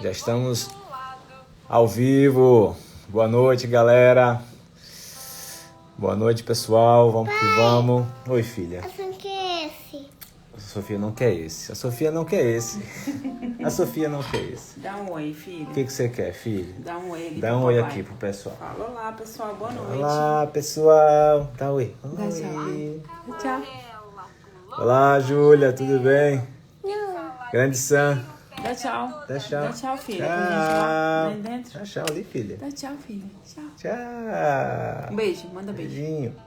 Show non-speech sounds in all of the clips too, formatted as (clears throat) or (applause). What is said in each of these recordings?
Já estamos ao vivo. Boa noite, galera. Boa noite, pessoal. Vamos que vamos. Oi, filha. A Sofia quer esse. A Sofia não quer esse. A Sofia não quer esse. A Sofia não quer esse. Dá um oi, filho. O que, que você quer, filho? Dá um oi Dá pro um oi papai. aqui pro pessoal. Fala olá, pessoal. Boa noite. Olá, pessoal. Dá oi. Dá Oi. Tchau. Olá, Júlia. Tudo bem? Grande Sam. Dá tchau. Dá tchau. Dá tchau, filha. Tchau. Dentro. Dá tchau ali, filha. Dá tchau, filha. Tchau. Tchau. Um beijo. Manda beijo. Beijinho. (laughs)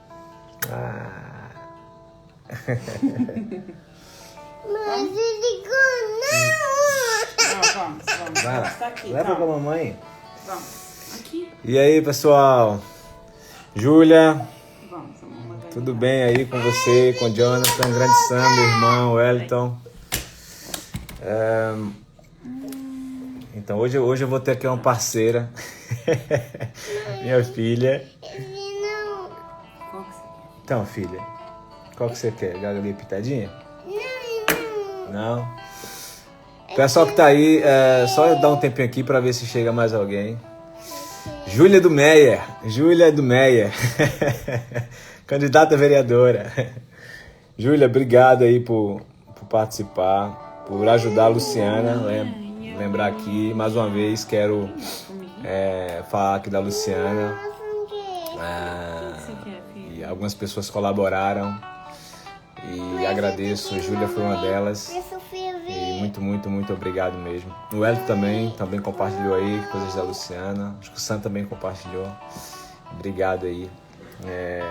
Ah. Mas ele não. Vamos, vamos. Vai lá. Tá aqui. Leva calma. pra mamãe. Vamos. Aqui. E aí, pessoal? Júlia, Vamos. Tudo bem aí com você, com o Jonathan, grande Sam, meu irmão, Wellington? É, Então, hoje, hoje eu vou ter aqui uma parceira, (laughs) minha filha. Não. Qual que você quer? Então, filha, qual que você quer? Galinha pitadinha? Não, Não? Pessoal que tá aí, é, só dar um tempinho aqui pra ver se chega mais alguém. Júlia do Meyer. Júlia do Meyer. (laughs) Candidata vereadora. Júlia, obrigado aí por, por participar, por ajudar a Luciana. Lem- lembrar aqui, mais uma vez, quero é, falar aqui da Luciana. É, e algumas pessoas colaboraram. E agradeço, Júlia foi uma delas. E muito, muito, muito obrigado mesmo. O Hélio também, também compartilhou aí coisas da Luciana. Acho que o Sam também compartilhou. Obrigado aí. É,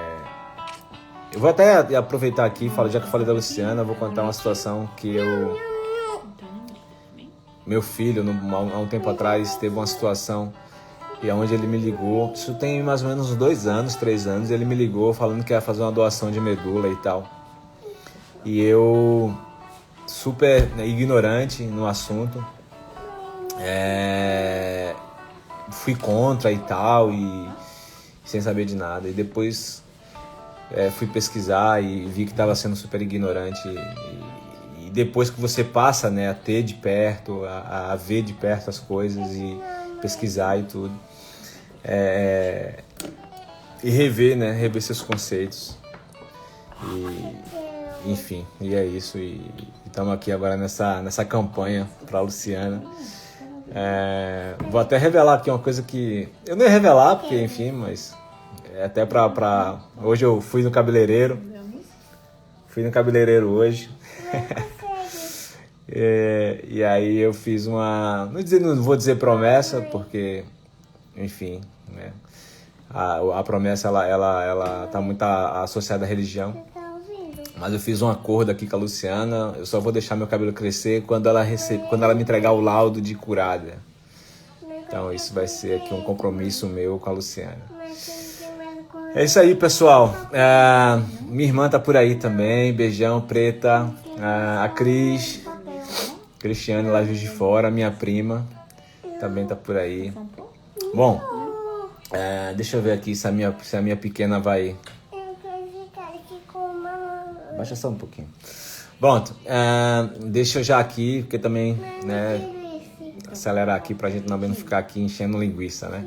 Eu vou até aproveitar aqui, já que eu falei da Luciana, vou contar uma situação que eu. Meu filho, no- há um- tempo atrás, teve uma situação e onde ele me ligou. Isso tem mais ou menos dois anos, três anos. Ele me ligou falando que ia fazer uma doação de medula e tal. E eu super né, ignorante no assunto. É, fui contra e tal, e sem saber de nada. E depois é, fui pesquisar e vi que estava sendo super ignorante. Depois que você passa né, a ter de perto, a, a ver de perto as coisas e pesquisar e tudo. é, e rever, né? Rever seus conceitos. E, enfim, e é isso. E estamos aqui agora nessa, nessa campanha para Luciana. É, vou até revelar aqui uma coisa que. Eu não ia revelar, porque, enfim, mas. É até pra, pra. Hoje eu fui no cabeleireiro. Fui no cabeleireiro hoje. (laughs) É, e aí eu fiz uma. Não, dizer, não vou dizer promessa, porque. Enfim, né? A, a promessa ela, ela, ela tá muito associada à religião. Tá? Mas eu fiz um acordo aqui com a Luciana. Eu só vou deixar meu cabelo crescer quando ela rece... quando ela me entregar o laudo de curada. Então isso vai ser aqui um compromisso meu com a Luciana. É isso aí, pessoal. É, minha irmã tá por aí também. Beijão, preta. É, a Cris, Cristiane lá de Fora, minha prima, também tá por aí. Bom, é, deixa eu ver aqui se a minha, se a minha pequena vai Eu quero ficar aqui com uma. Baixa só um pouquinho. Bom, é, deixa eu já aqui, porque também, né, acelerar aqui pra gente também não ficar aqui enchendo linguiça, né?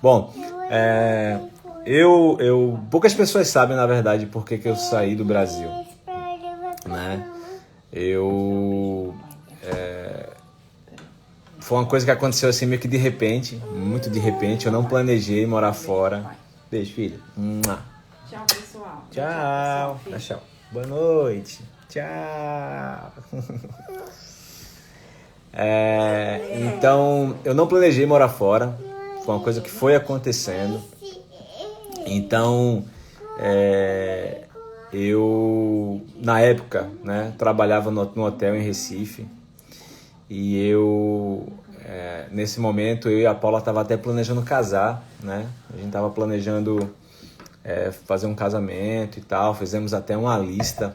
Bom, é, eu, eu, poucas pessoas sabem, na verdade, por que eu saí do Brasil, né? Eu, foi uma coisa que aconteceu assim meio que de repente, muito de repente, eu não planejei morar fora. Beijo, filha. Tchau, pessoal. Tchau. Tchau. Boa noite. Tchau. (laughs) É, então, eu não planejei morar fora. Foi uma coisa que foi acontecendo. Então, é, eu, na época, né, trabalhava no, no hotel em Recife. E eu, é, nesse momento, eu e a Paula tava até planejando casar, né? A gente tava planejando é, fazer um casamento e tal. Fizemos até uma lista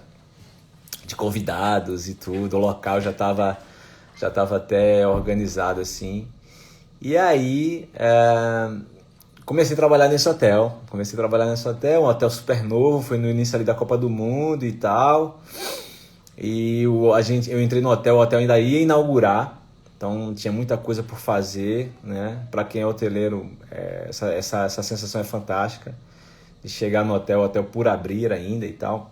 de convidados e tudo. O local já tava, já tava até organizado assim. E aí, é, comecei a trabalhar nesse hotel. Comecei a trabalhar nesse hotel, um hotel super novo, foi no início ali da Copa do Mundo e tal. E o, a gente, eu entrei no hotel, o hotel ainda ia inaugurar, Então tinha muita coisa por fazer, né? Para quem é hoteleiro, é, essa, essa, essa sensação é fantástica de chegar no hotel, hotel por abrir ainda e tal.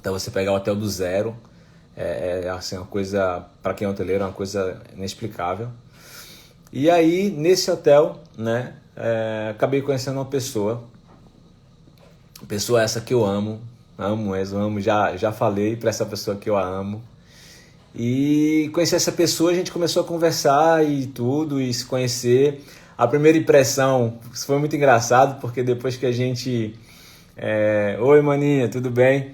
Então você pegar o hotel do zero é, é assim uma coisa para quem é hoteleiro é uma coisa inexplicável. E aí nesse hotel, né? É, acabei conhecendo uma pessoa, pessoa essa que eu amo, amo mesmo, amo. Já já falei para essa pessoa que eu a amo e conhecer essa pessoa, a gente começou a conversar e tudo, e se conhecer. A primeira impressão foi muito engraçado, porque depois que a gente. É, Oi, maninha, tudo bem?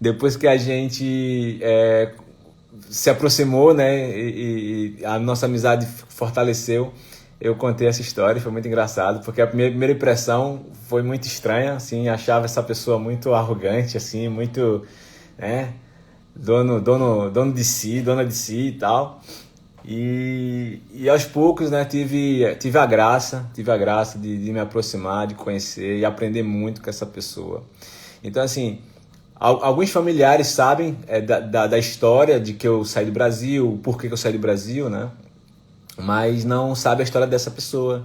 Depois que a gente é, se aproximou, né, e, e, a nossa amizade fortaleceu, eu contei essa história, foi muito engraçado, porque a primeira, primeira impressão foi muito estranha, assim, achava essa pessoa muito arrogante, assim, muito, né, dono, dono, dono de si, dona de si e tal. E, e aos poucos, né, tive, tive a graça, tive a graça de, de me aproximar, de conhecer e aprender muito com essa pessoa. Então, assim, alguns familiares sabem é, da, da, da, história de que eu saí do Brasil, por que, que eu saí do Brasil, né? Mas não sabe a história dessa pessoa.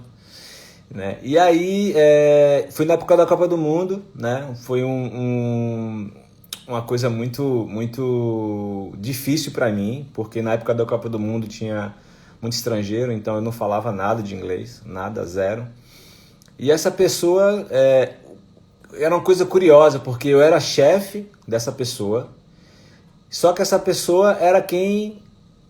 Né? E aí, é, foi na época da Copa do Mundo, né? Foi um, um uma coisa muito muito difícil para mim, porque na época da Copa do Mundo tinha muito estrangeiro, então eu não falava nada de inglês, nada, zero. E essa pessoa é, era uma coisa curiosa, porque eu era chefe dessa pessoa, só que essa pessoa era quem.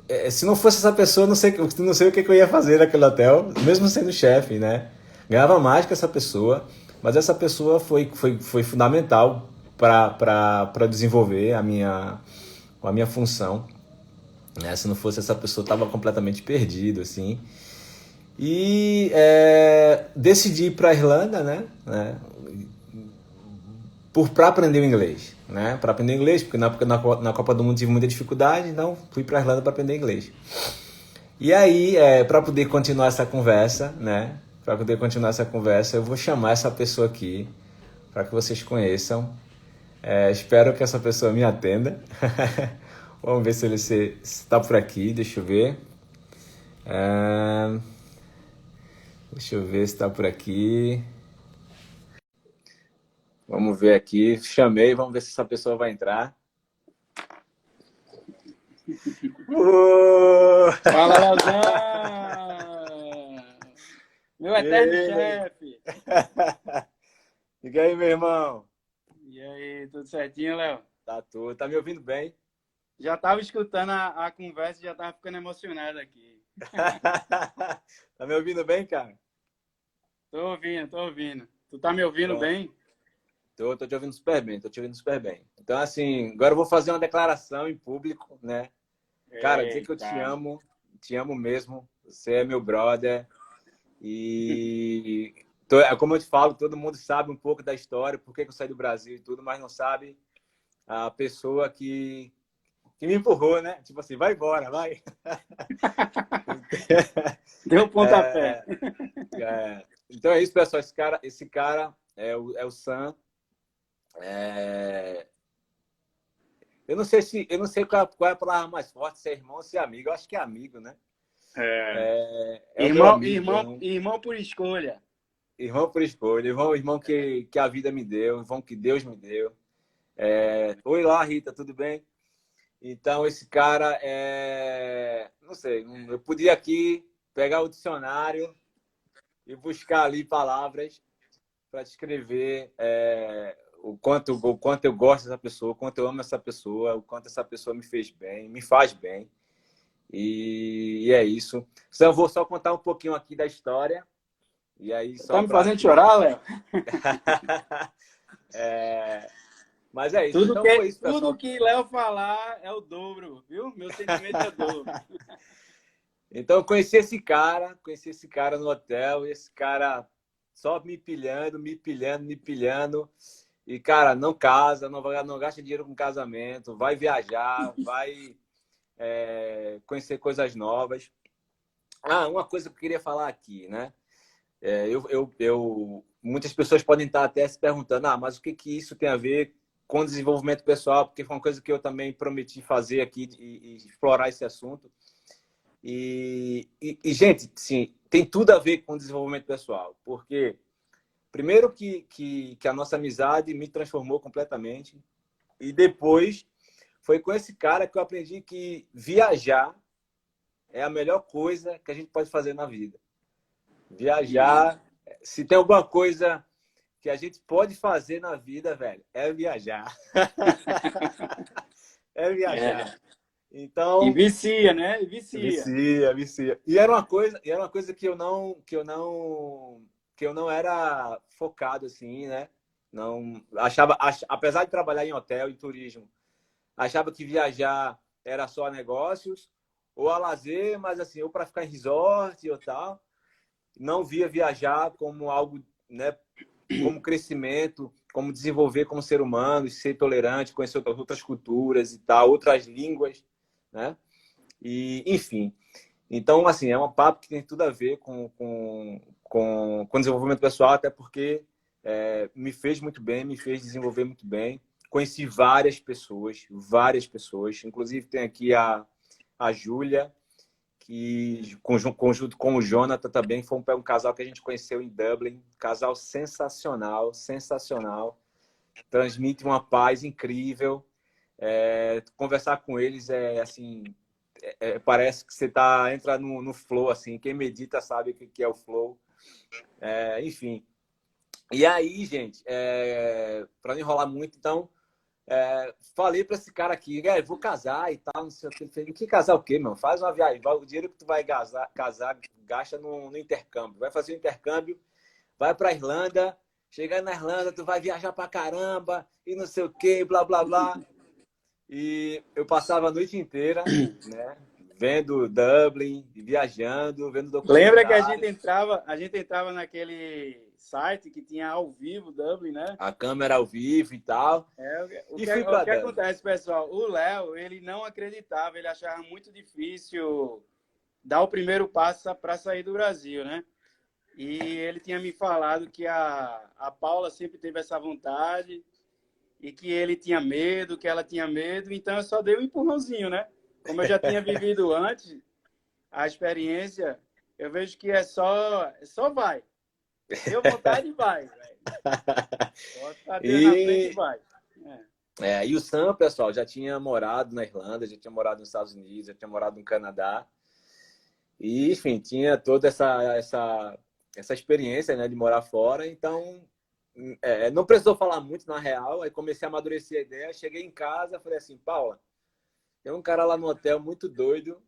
É, se não fosse essa pessoa, não sei, não sei o que eu ia fazer naquele hotel, mesmo sendo chefe, né? Ganhava mais que essa pessoa, mas essa pessoa foi, foi, foi fundamental para desenvolver a minha, a minha função. Né? Se não fosse essa pessoa, estava completamente perdido, assim. E é, decidi ir para a Irlanda, né? né? Por para aprender o inglês, né? Para aprender inglês, porque na, na, na Copa do Mundo tive muita dificuldade, então fui para a Irlanda para aprender inglês. E aí, é, para poder continuar essa conversa, né? Para poder continuar essa conversa, eu vou chamar essa pessoa aqui para que vocês conheçam é, espero que essa pessoa me atenda. (laughs) Vamos ver se ele está por aqui. Deixa eu ver. É, deixa eu ver se está por aqui. Vamos ver aqui. Chamei, vamos ver se essa pessoa vai entrar. Uh! (laughs) Fala, Leozão! Meu eterno chefe! (laughs) E aí, meu irmão? E aí, tudo certinho, Léo? Tá tudo. Tá me ouvindo bem? Já tava escutando a, a conversa e já tava ficando emocionado aqui. (laughs) tá me ouvindo bem, cara? Tô ouvindo, tô ouvindo. Tu tá me ouvindo Bom, bem? Tô, tô te ouvindo super bem, tô te ouvindo super bem. Então, assim, agora eu vou fazer uma declaração em público, né? Cara, Eita. dizer que eu te amo, te amo mesmo. Você é meu brother. E é como eu te falo, todo mundo sabe um pouco da história, por que eu saí do Brasil e tudo, mas não sabe a pessoa que, que me empurrou, né? Tipo assim, vai embora, vai. (laughs) Deu um pontapé. É, é, então é isso, pessoal. Esse cara, esse cara é o, é o Sam. É... Eu não sei se eu não sei qual, qual, é a palavra mais forte, se é irmão ou se é amigo. Eu acho que é amigo, né? É. é, é irmão, amigo, irmão, irmão por escolha. Irmão por escolha, irmão, irmão que, que a vida me deu, irmão que Deus me deu. É... Oi lá, Rita, tudo bem? Então, esse cara é. Não sei, eu podia aqui pegar o dicionário e buscar ali palavras para descrever é... o, quanto, o quanto eu gosto dessa pessoa, o quanto eu amo essa pessoa, o quanto essa pessoa me fez bem, me faz bem. E, e é isso. Então, eu vou só contar um pouquinho aqui da história e aí, só tá me fazendo chorar, Léo? (laughs) é... Mas é isso. Tudo, então, que, isso, tudo que Léo falar é o dobro, viu? Meu sentimento é o dobro. (laughs) então, eu conheci esse cara, conheci esse cara no hotel, e esse cara só me pilhando, me pilhando, me pilhando. E, cara, não casa, não, não gasta dinheiro com casamento, vai viajar, (laughs) vai é, conhecer coisas novas. Ah, uma coisa que eu queria falar aqui, né? É, eu, eu, eu, muitas pessoas podem estar até se perguntando, ah, mas o que, que isso tem a ver com desenvolvimento pessoal? Porque foi uma coisa que eu também prometi fazer aqui e, e explorar esse assunto. E, e, e, gente, sim, tem tudo a ver com desenvolvimento pessoal, porque primeiro que, que, que a nossa amizade me transformou completamente e depois foi com esse cara que eu aprendi que viajar é a melhor coisa que a gente pode fazer na vida. Viajar, se tem alguma coisa que a gente pode fazer na vida, velho, é viajar. (laughs) é viajar. É. Então, e vicia, né? E vicia. Vicia, vicia. E era uma coisa, era uma coisa que eu não que eu não que eu não era focado assim, né? Não achava, ach, apesar de trabalhar em hotel e turismo, achava que viajar era só negócios ou a lazer, mas assim, ou para ficar em resort ou tal. Não via viajar como algo, né, como crescimento, como desenvolver como ser humano, ser tolerante, conhecer outras culturas e tal, outras línguas, né? E, enfim. Então, assim, é um papo que tem tudo a ver com, com, com, com desenvolvimento pessoal, até porque é, me fez muito bem, me fez desenvolver muito bem. Conheci várias pessoas, várias pessoas. Inclusive, tem aqui a, a Júlia, que conjunto com o Jonathan também foi um, um casal que a gente conheceu em Dublin, casal sensacional, sensacional, transmite uma paz incrível. É, conversar com eles é assim, é, é parece que você tá entra no, no flow assim. Quem medita sabe o que é o flow. É, enfim. E aí, gente, é, para não enrolar muito, então é, falei para esse cara aqui, é, vou casar e tal, não sei o que. Ele falou, que casar o quê, meu? Faz uma viagem. O dinheiro que tu vai casar, casar gasta no, no intercâmbio. Vai fazer o intercâmbio, vai para Irlanda, chegar na Irlanda, tu vai viajar para caramba e não sei o que, blá, blá, blá. E eu passava a noite inteira, (clears throat) né? Vendo Dublin, viajando, vendo documentários. Lembra que a gente entrava, a gente entrava naquele site que tinha ao vivo Dublin, né? A câmera ao vivo e tal. É, o, que, o que acontece, pessoal? O Léo, ele não acreditava, ele achava muito difícil dar o primeiro passo para sair do Brasil, né? E ele tinha me falado que a, a Paula sempre teve essa vontade e que ele tinha medo, que ela tinha medo, então eu só dei um empurrãozinho, né? Como eu já tinha (laughs) vivido antes, a experiência, eu vejo que é só, só vai. Deu vontade, vai, velho. E... vai. É. é. e o Sam, pessoal, já tinha morado na Irlanda, já tinha morado nos Estados Unidos, já tinha morado no Canadá. E, enfim, tinha toda essa, essa, essa experiência né, de morar fora. Então, é, não precisou falar muito na real. Aí comecei a amadurecer a ideia. Cheguei em casa, falei assim: Paula, tem um cara lá no hotel muito doido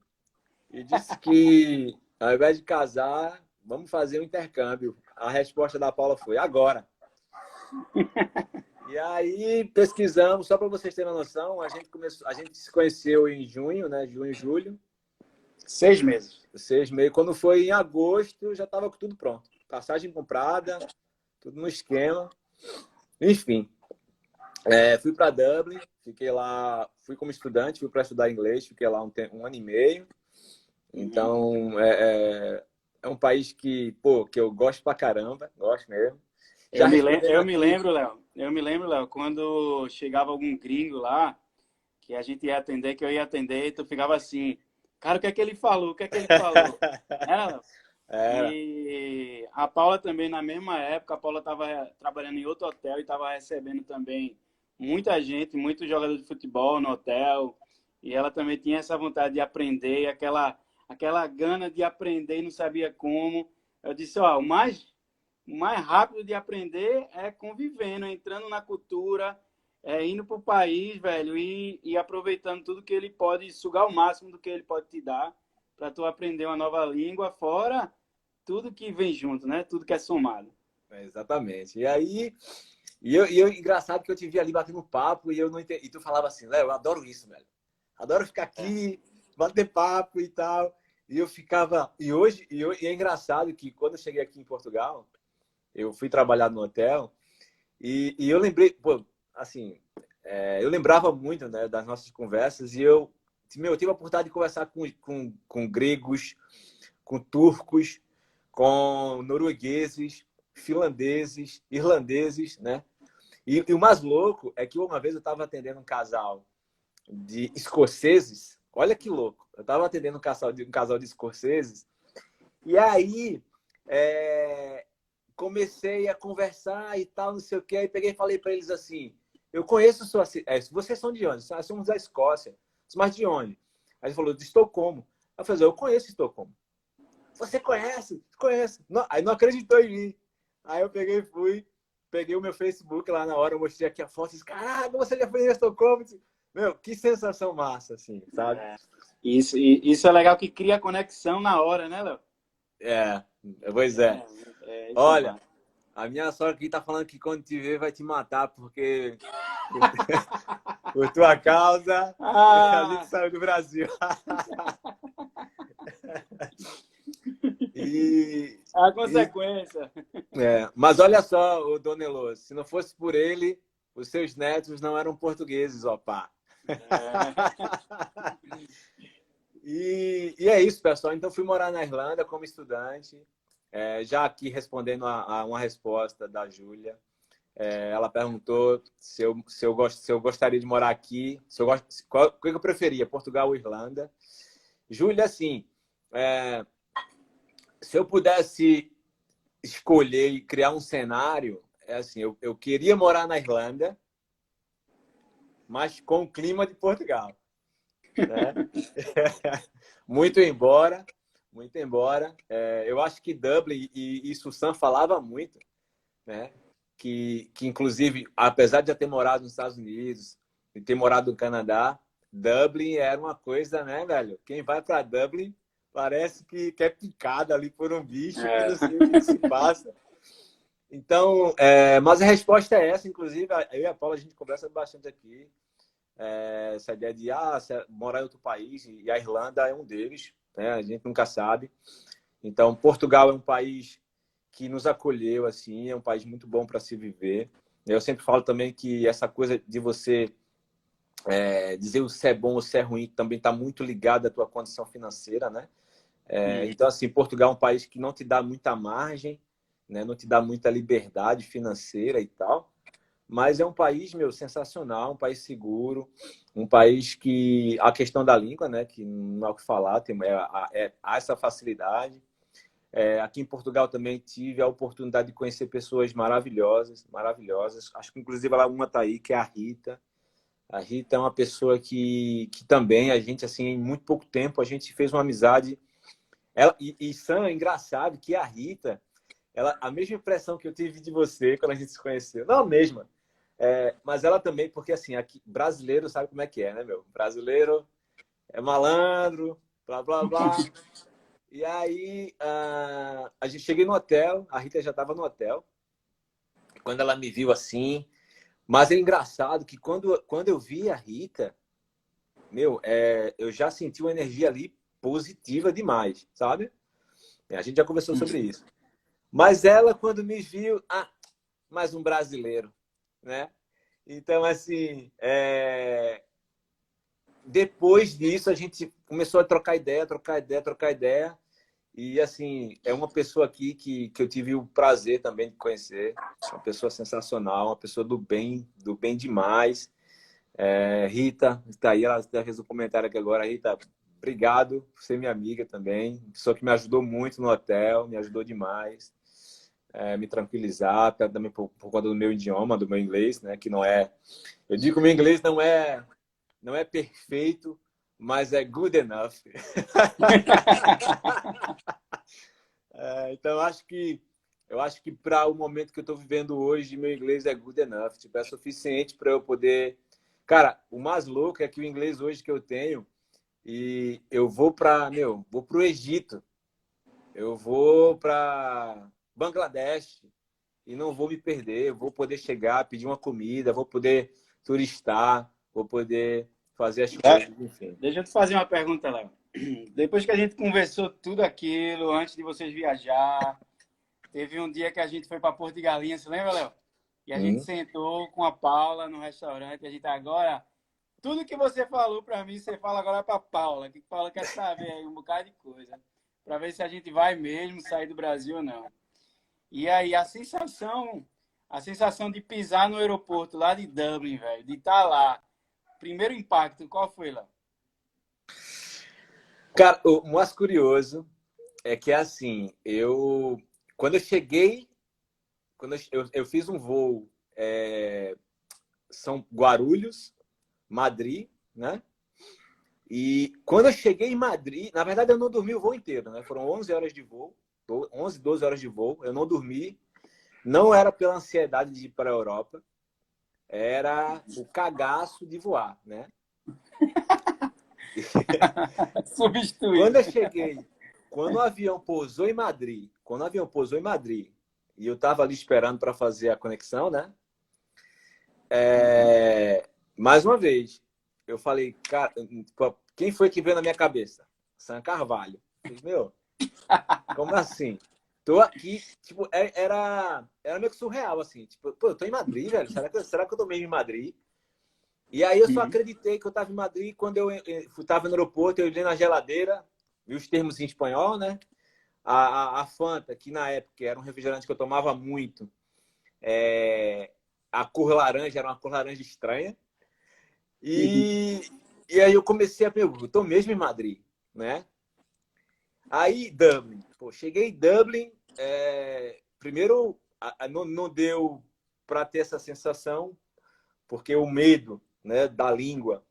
e disse que ao invés de casar, vamos fazer um intercâmbio. A resposta da Paula foi agora. e aí pesquisamos, só para vocês terem uma noção, a gente começou, a gente se conheceu em junho, né? Junho, julho. Seis meses. Seis meses. Quando foi em agosto, já estava tudo pronto. Passagem comprada, tudo no esquema. Enfim, é, fui para Dublin, fiquei lá, fui como estudante, fui para estudar inglês, fiquei lá um, um ano e meio. Então, é, é, é um país que, pô, que eu gosto pra caramba, gosto mesmo. eu me, lembro, eu me lembro, Léo, eu me lembro, Léo, quando chegava algum gringo lá, que a gente ia atender, que eu ia atender, e tu ficava assim, cara, o que é que ele falou? O que é que ele falou? (laughs) Ela, é. E a Paula também, na mesma época, a Paula estava trabalhando em outro hotel e estava recebendo também muita gente, muitos jogadores de futebol no hotel. E ela também tinha essa vontade de aprender, aquela aquela gana de aprender e não sabia como. Eu disse, ó, o mais, o mais rápido de aprender é convivendo, entrando na cultura, é, indo para o país, velho, e, e aproveitando tudo que ele pode, sugar o máximo do que ele pode te dar para tu aprender uma nova língua, fora tudo que vem junto, né? Tudo que é somado. É, exatamente. E aí, e eu, e eu, engraçado que eu te vi ali batendo papo e eu não entendi. E tu falava assim, Léo, eu adoro isso, velho. Adoro ficar aqui, bater papo e tal. E eu ficava. E hoje, e, é engraçado que quando eu cheguei aqui em Portugal, eu fui trabalhar no hotel e, e eu lembrei, pô, assim, é, eu lembrava muito né, das nossas conversas e eu, meu, eu tive a oportunidade de conversar com, com, com gregos, com turcos, com noruegueses, finlandeses, irlandeses, né? E, e, o mais louco é que uma vez eu estava atendendo um casal de escoceses Olha que louco. Eu tava atendendo um casal de, um casal de escoceses e aí é, comecei a conversar e tal, não sei o que. Aí peguei e falei para eles assim: Eu conheço sua. É, vocês são de onde? Nós somos da Escócia. Mas de onde? Aí ele falou: De Estocolmo. Aí eu falei: Eu conheço Estocolmo. Você conhece? Conheço. Não, aí não acreditou em mim. Aí eu peguei e fui, peguei o meu Facebook lá na hora, mostrei aqui a foto disse: Caraca, você já foi em Estocolmo? Meu, que sensação massa, assim, sabe? É. Isso, isso é legal que cria conexão na hora, né, Léo? É, pois é. é, é Olha, a minha sogra aqui tá falando que quando te ver vai te matar, porque (laughs) por tua causa Ah. a gente saiu do Brasil. (laughs) e, A consequência. é, mas olha só, o Donelô, se não fosse por ele, os seus netos não eram portugueses, ó pá. É. (laughs) E, e é isso, pessoal. Então, fui morar na Irlanda como estudante. É, já aqui respondendo a, a uma resposta da Júlia. É, ela perguntou se eu, se, eu gost, se eu gostaria de morar aqui, se eu gost, qual, o que eu preferia, Portugal ou Irlanda. Júlia, assim, é, se eu pudesse escolher e criar um cenário, é assim, eu, eu queria morar na Irlanda, mas com o clima de Portugal. Né? (laughs) muito embora, muito embora. É, eu acho que Dublin, e o Sam falava muito, né? que, que inclusive, apesar de já ter morado nos Estados Unidos e ter morado no Canadá, Dublin era uma coisa, né, velho? Quem vai para Dublin parece que, que é picado ali por um bicho, É. não sei o que se passa. Então, é, mas a resposta é essa, inclusive, eu e a Paula, a gente conversa bastante aqui. É, essa ideia de ah, se- morar em outro país, e a Irlanda é um deles, né? a gente nunca sabe. Então, Portugal é um país que nos acolheu, assim, é um país muito bom para se viver. Eu sempre falo também que essa coisa de você é, dizer se é bom ou se é ruim também está muito ligado à tua condição financeira, né? É, então, assim, Portugal é um país que não te dá muita margem, né? não te dá muita liberdade financeira e tal, mas é um país, meu, sensacional, um país seguro, um país que a questão da língua, né? Que não há o que falar, tem, é, é, há essa facilidade. É, aqui em Portugal também tive a oportunidade de conhecer pessoas maravilhosas, maravilhosas. Acho que inclusive ela uma tá aí, que é a Rita. A Rita é uma pessoa que, que também a gente assim em muito pouco tempo a gente fez uma amizade. Ela e, e Sam, é engraçado que a Rita, ela a mesma impressão que eu tive de você quando a gente se conheceu, não a mesma, é, mas ela também porque assim aqui brasileiro sabe como é que é, né meu? Brasileiro é malandro, blá blá blá. (laughs) E aí, ah, a gente cheguei no hotel, a Rita já estava no hotel. Quando ela me viu assim, mas é engraçado que quando, quando eu vi a Rita, meu, é, eu já senti uma energia ali positiva demais, sabe? A gente já conversou sobre isso. Mas ela, quando me viu, ah, mais um brasileiro, né? Então, assim, é, depois disso a gente começou a trocar ideia, trocar ideia, trocar ideia. E assim, é uma pessoa aqui que, que eu tive o prazer também de conhecer. Uma pessoa sensacional, uma pessoa do bem, do bem demais. É, Rita, está aí, ela fez um comentário aqui agora. Rita, obrigado por ser minha amiga também. Pessoa que me ajudou muito no hotel, me ajudou demais. É, me tranquilizar, até também por, por conta do meu idioma, do meu inglês, né? Que não é. Eu digo que o meu inglês não é não é perfeito, mas é good enough. (laughs) É, então acho que eu acho que para o momento que eu estou vivendo hoje, meu inglês é good enough, tipo, é suficiente para eu poder. Cara, o mais louco é que o inglês hoje que eu tenho e eu vou para meu, vou para o Egito, eu vou para Bangladesh e não vou me perder, vou poder chegar, pedir uma comida, vou poder turistar, vou poder fazer as É. coisas, enfim. Deixa eu te fazer uma pergunta, Léo. (clears throat) Depois que a gente conversou tudo aquilo, antes de vocês viajar, teve um dia que a gente foi para Porto de Galinha, você lembra, Léo? E a Uhum. gente sentou com a Paula no restaurante, a gente agora. Tudo que você falou para mim, você fala agora para Paula, que Paula quer saber aí um bocado de coisa, para ver se a gente vai mesmo sair do Brasil ou não. E aí a sensação, a sensação de pisar no aeroporto lá de Dublin, velho, de estar lá. Primeiro impacto, qual foi, Léo? Cara, o mais curioso é que assim, eu quando eu cheguei, quando eu, eu, eu fiz um voo é, São Guarulhos, Madrid, né? E quando eu cheguei em Madrid, na verdade eu não dormi o voo inteiro, né? Foram 11 horas de voo, 11, 12 horas de voo, eu não dormi. Não era pela ansiedade de ir para a Europa, era o cagaço de voar, né? (laughs) Substituir. Quando eu cheguei, quando o avião pousou em Madrid, quando o avião pousou em Madrid, e eu estava ali esperando para fazer a conexão, né? É... Mais uma vez, eu falei, cara, quem foi que veio na minha cabeça? Sam Carvalho. Falei, meu, como assim? Tô aqui, tipo, é, era, era meio que surreal, assim. Tipo, pô, eu tô em Madrid, velho. Será que, será que eu tô mesmo em Madrid? E aí eu só acreditei que eu tava em Madrid quando eu estava no aeroporto, eu olhei na geladeira, vi os termos em espanhol, né? A, a, a, Fanta, que na época era um refrigerante que eu tomava muito, é, a cor laranja era uma cor laranja estranha. E, e aí eu comecei a perguntar, eu tô mesmo em Madrid, né? Aí, Dublin. Pô, cheguei em Dublin, é, primeiro a, a, não, não deu para ter essa sensação, porque o medo né, da língua,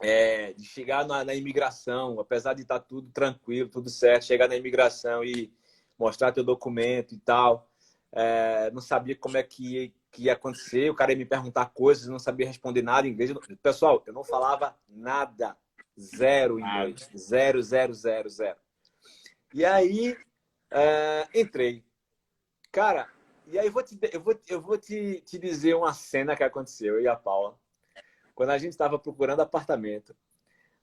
é, de chegar na, na, imigração, apesar de estar tá tudo tranquilo, tudo certo, chegar na imigração e mostrar teu documento e tal, é, não sabia como é que ia, que ia acontecer, o cara ia me perguntar coisas, não sabia responder nada em inglês. Pessoal, eu não falava nada, zero inglês, zero, zero, zero, zero. E aí, é, entrei. Cara, e aí vou, te, eu vou, eu vou te, te dizer uma cena que aconteceu, eu e a Paula quando a gente estava procurando apartamento,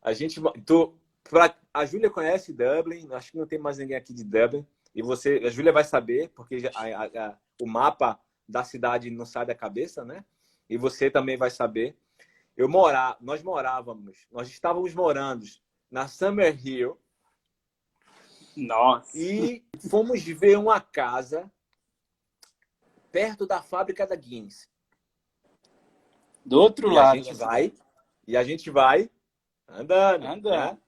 a gente. Tu, pra, a Júlia conhece Dublin, acho que não tem mais ninguém aqui de Dublin. E você, a Júlia vai saber, porque a, a, a, o mapa da cidade não sai da cabeça, né? E você também vai saber. Eu morar, nós morávamos, nós estávamos morando na Summer Hill. Nossa. E fomos ver uma casa perto da fábrica da Guinness. Do outro e lado. A gente vai, e a gente vai andando. Andando.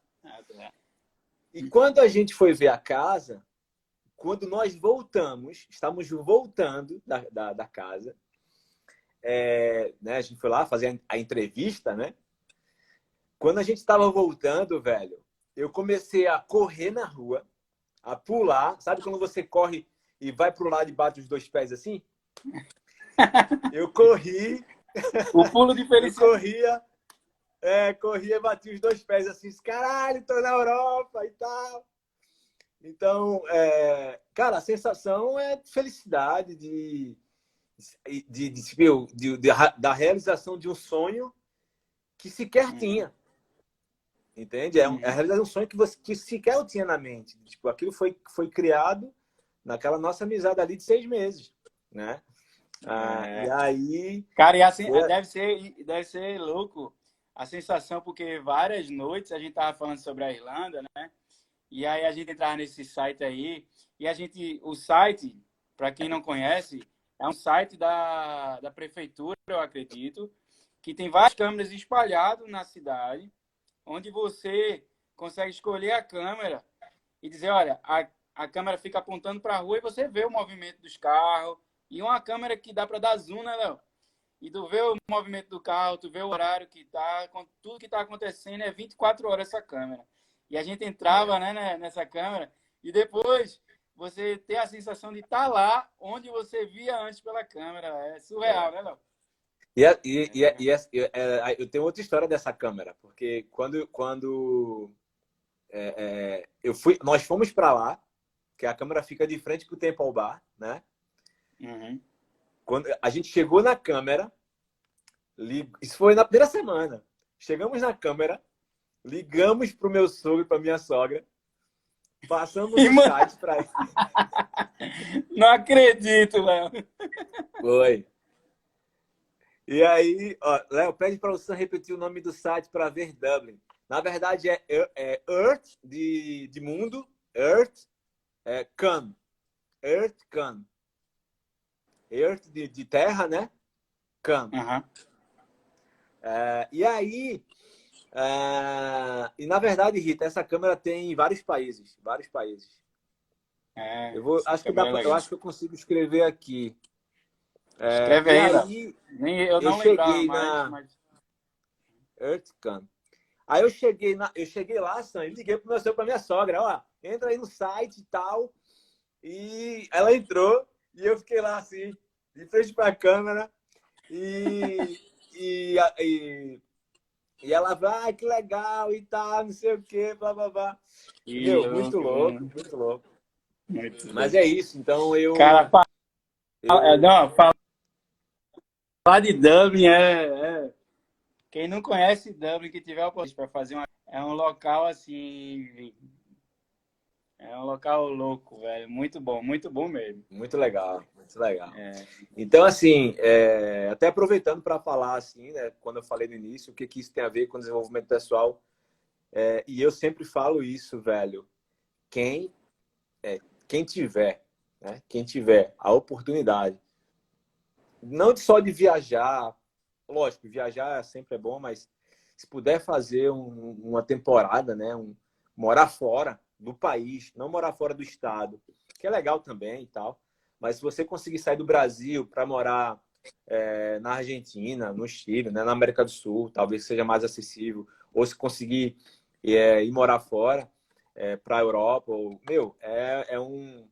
Né? E quando a gente foi ver a casa, quando nós voltamos, estamos voltando da, da, da casa, é, né, a gente foi lá fazer a entrevista, né? Quando a gente estava voltando, velho, eu comecei a correr na rua, a pular. Sabe quando você corre e vai pro lado e bate os dois pés assim? Eu corri o pulo de felicidade. Eu corria, é, corria, batia os dois pés assim, caralho, tô na Europa e tal. Então, é, cara, a sensação é de felicidade, de, de, de, de, da realização de um sonho que sequer uhum. tinha. Entende? É, um, é a realização de um sonho que, você, que sequer eu tinha na mente. Tipo, aquilo foi, foi criado naquela nossa amizade ali de seis meses, né? Ah, é. E aí. Cara, e assim, deve, ser, deve ser louco a sensação, porque várias noites a gente tava falando sobre a Irlanda, né? E aí a gente entrava nesse site aí, e a gente. O site, para quem não conhece, é um site da, da prefeitura, eu acredito, que tem várias câmeras espalhadas na cidade, onde você consegue escolher a câmera e dizer, olha, a, a câmera fica apontando para a rua e você vê o movimento dos carros, e uma câmera que dá para dar zoom, né, Léo? E tu vê o movimento do carro, tu vê o horário que tá, tudo que tá acontecendo é 24 horas essa câmera. E a gente entrava, é. né, nessa câmera e depois você tem a sensação de estar tá lá onde você via antes pela câmera. É surreal, é. né, Léo? E, e, e, e, é, eu tenho outra história dessa câmera, porque quando, quando é, é, eu fui, nós fomos para lá, que a câmera fica de frente para o Temple Bar, né? Uhum. Quando a gente chegou na câmera, lig... isso foi na primeira semana. Chegamos na câmera, ligamos para o meu sogro e para minha sogra, passamos o site para (laughs) Não acredito, Léo. Foi. E aí, Léo, pede para o Sam repetir o nome do site para ver Dublin. Na verdade, é, é Earth, de, de mundo, Earth, é Can. Earth Can. Earth de, de terra, né? Campo. Uhum. É, e aí, Ah, e na verdade, Rita, essa câmera tem em vários países, vários países. É, Eu vou, acho que dá, é eu acho que eu consigo escrever aqui. É, Escreve e aí, aí, Nem, eu não eu lembrava cheguei mais, na- mas... Earthcam. Aí eu cheguei, na, eu cheguei lá, Sam, e liguei pro meu para minha sogra, ó, entra aí no site e tal. E ela entrou e eu fiquei lá assim, de frente para a câmera e, e, e, e ela vai, ah, que legal e tal, não sei o que, blá blá blá. Ih, Meu, muito louco, muito louco. Muito Mas é isso, então eu. Cara, eu- é, não, fa- falar de Dublin é, é- Quem não conhece Dublin, que tiver oportunidade para fazer uma. É um local assim. É um local louco, velho. Muito bom, muito bom mesmo. Muito legal, muito legal. É. Então, assim, é, até aproveitando para falar, assim, né, quando eu falei no início, o que, que isso tem a ver com desenvolvimento pessoal, é, e eu sempre falo isso, velho, quem, é, quem tiver, né, quem tiver a oportunidade, não só de viajar, lógico, viajar sempre é bom, mas se puder fazer um- uma temporada, né, um, morar fora do país, não morar fora do estado, que é legal também e tal, mas se você conseguir sair do Brasil para morar é, na Argentina, no Chile, né, na América do Sul, talvez seja mais acessível, ou se conseguir é, ir morar fora, para a Europa, ou, meu, é, é um.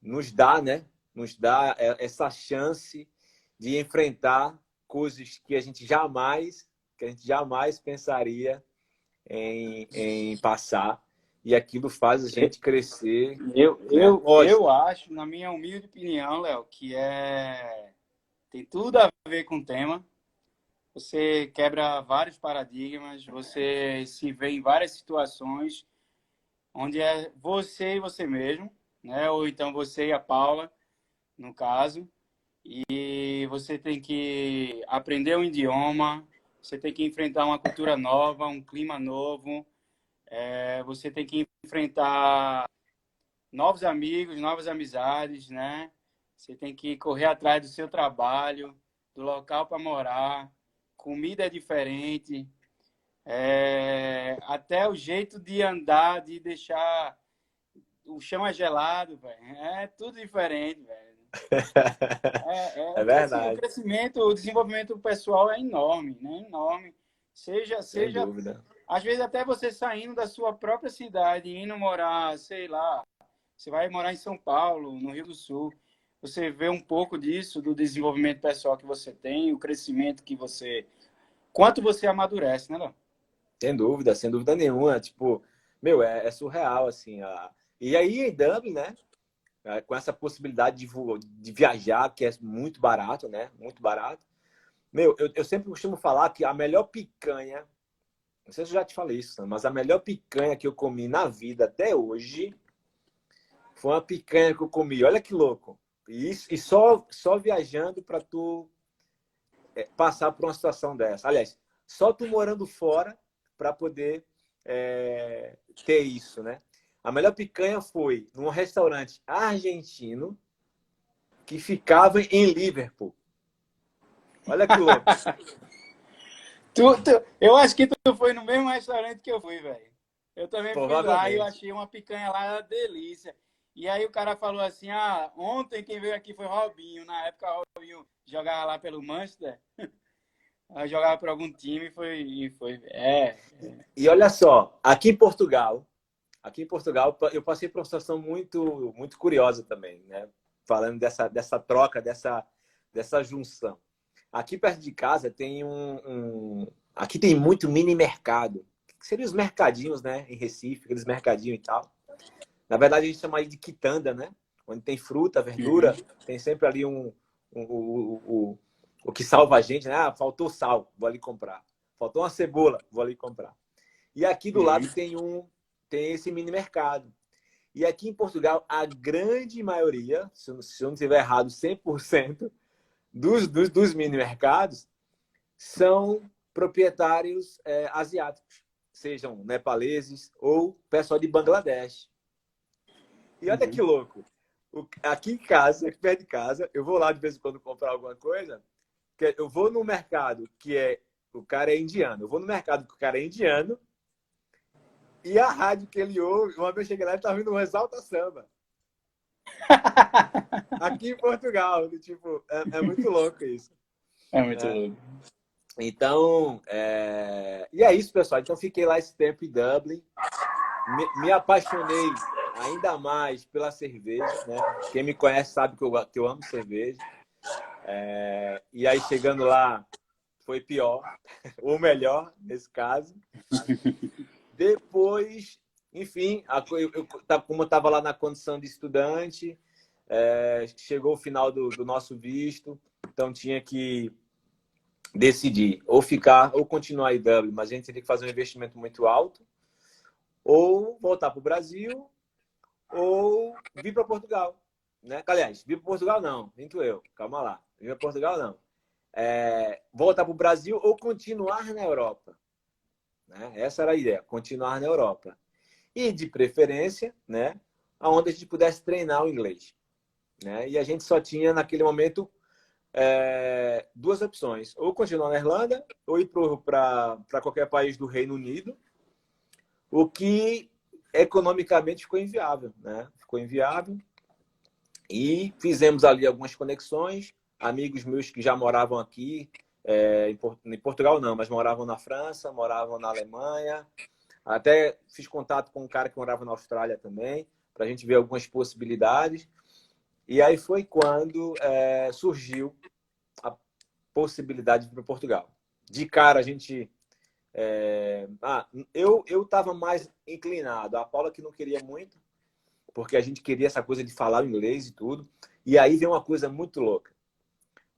Nos dá, né? Nos dá é, essa chance de enfrentar coisas que a gente jamais, que a gente jamais pensaria em, em passar, e aquilo faz a gente crescer. Eu, eu, Lógico. eu acho, na minha humilde opinião, Léo, que é tem tudo a ver com o tema. Você quebra vários paradigmas, você se vê em várias situações onde é você e você mesmo, né? Ou então você e a Paula, no caso, e você tem que aprender um idioma, você tem que enfrentar uma cultura nova, um clima novo, é, você tem que enfrentar novos amigos, novas amizades, né? Você tem que correr atrás do seu trabalho, do local para morar, comida é diferente, é, até o jeito de andar, de deixar o chão é gelado, velho. É tudo diferente, velho. É, é, (laughs) É verdade. O crescimento, o desenvolvimento pessoal é enorme, né? Enorme. Seja, Sem seja dúvida. às vezes até você saindo da sua própria cidade, indo morar, sei lá, você vai morar em São Paulo, no Rio do Sul, você vê um pouco disso, do desenvolvimento pessoal que você tem, o crescimento que você... Quanto você amadurece, né, Léo? Sem dúvida, sem dúvida nenhuma. Tipo, meu, é, é surreal, assim. A... E aí, em Dublin, né? É, Com essa possibilidade de, de viajar, que é muito barato, né? Muito barato. Meu, eu, eu sempre costumo falar que a melhor picanha, não sei se eu já te falei isso, Sam, mas a melhor picanha que eu comi na vida até hoje foi uma picanha que eu comi. Olha que louco. E, isso, e só, só viajando para tu é, passar por uma situação dessa. Aliás, só tu morando fora para poder é, ter isso, né? A melhor picanha foi num restaurante argentino que ficava em Liverpool. Olha que louco. (laughs) Tu, tu- eu acho que tu foi no mesmo restaurante que eu fui, velho. Eu também fui lá e eu achei uma picanha lá delícia. E aí o cara falou assim, ah, ontem quem veio aqui foi Robinho. Na época o Robinho jogava lá pelo Manchester. (laughs) Jogava por algum time e foi, e foi. É. E olha só, aqui em Portugal, aqui em Portugal, eu passei por uma situação muito, muito curiosa também, né? Falando dessa, dessa troca, dessa, dessa junção. Aqui perto de casa tem um, um- aqui tem muito mini mercado, que seriam os mercadinhos, né? Em Recife, aqueles mercadinhos e tal. Na verdade a gente chama de quitanda, né? Onde tem fruta, verdura, tem sempre ali um, um- o, o, o que salva a gente, né? Ah, faltou sal, vou ali comprar. Faltou uma cebola, vou ali comprar. E aqui do Uhum. lado tem um tem esse mini mercado. E aqui em Portugal, a grande maioria, se eu, se eu não estiver errado, 100% dos, dos, dos mini mercados são proprietários é, asiáticos, sejam nepaleses ou pessoal de Bangladesh. E olha Uhum. que louco. Aqui em casa, aqui perto de casa, eu vou lá de vez em quando comprar alguma coisa, eu vou no mercado que é o cara é indiano. Eu vou no mercado que o cara é indiano. E a rádio que ele ouve, uma vez eu cheguei lá, ele tá ouvindo um Exalta Samba. (laughs) Aqui em Portugal. Tipo, é, é muito louco isso. É muito É. louco. Então, é... e é isso, pessoal. Então, fiquei lá esse tempo em Dublin. Me, me apaixonei ainda mais pela cerveja, né? Quem me conhece sabe que eu, que eu amo cerveja. É, E aí, chegando lá, foi pior, (laughs) ou melhor, nesse caso. (laughs) Depois, enfim, a eu, eu, tá- como eu estava lá na condição de estudante, é, chegou o final do, do nosso visto, então tinha que decidir ou ficar ou continuar em Dublin, mas a gente teria que fazer um investimento muito alto, ou voltar para o Brasil, ou vir para Portugal. Né? Aliás, vir para Portugal não, minto eu, calma lá. Vir para Portugal não. É, voltar para o Brasil ou continuar na Europa. Né? Essa era a ideia, continuar na Europa. E de preferência, né, aonde a gente pudesse treinar o inglês. Né? E a gente só tinha, naquele momento, é, duas opções: ou continuar na Irlanda, ou ir para qualquer país do Reino Unido, o que economicamente ficou inviável. Né? Ficou inviável. E fizemos ali algumas conexões, amigos meus que já moravam aqui, é, em, Por- em Portugal não, mas moravam na França, moravam na Alemanha. Até fiz contato com um cara que morava na Austrália também, para a gente ver algumas possibilidades. E aí foi quando é, surgiu a possibilidade para Portugal. De cara, a gente. é, Ah, eu estava mais inclinado. A Paula que não queria muito, porque a gente queria essa coisa de falar inglês e tudo. E aí veio uma coisa muito louca.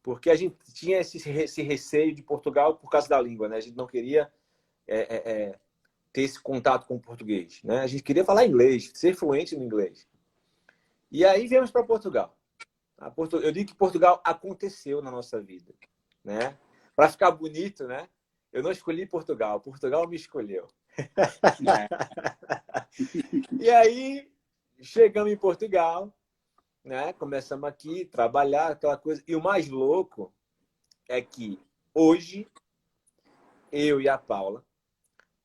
Porque a gente tinha esse, esse receio de Portugal por causa da língua, né? A gente não queria é, é, é, ter esse contato com o português, né? A gente queria falar inglês, ser fluente no inglês. E aí viemos para Portugal. A Portu- Eu digo que Portugal aconteceu na nossa vida, né? Para ficar bonito, né? Eu não escolhi Portugal, Portugal me escolheu. (laughs) E aí chegamos em Portugal, né? Começamos aqui trabalhar aquela coisa. E o mais louco é que hoje eu e a Paula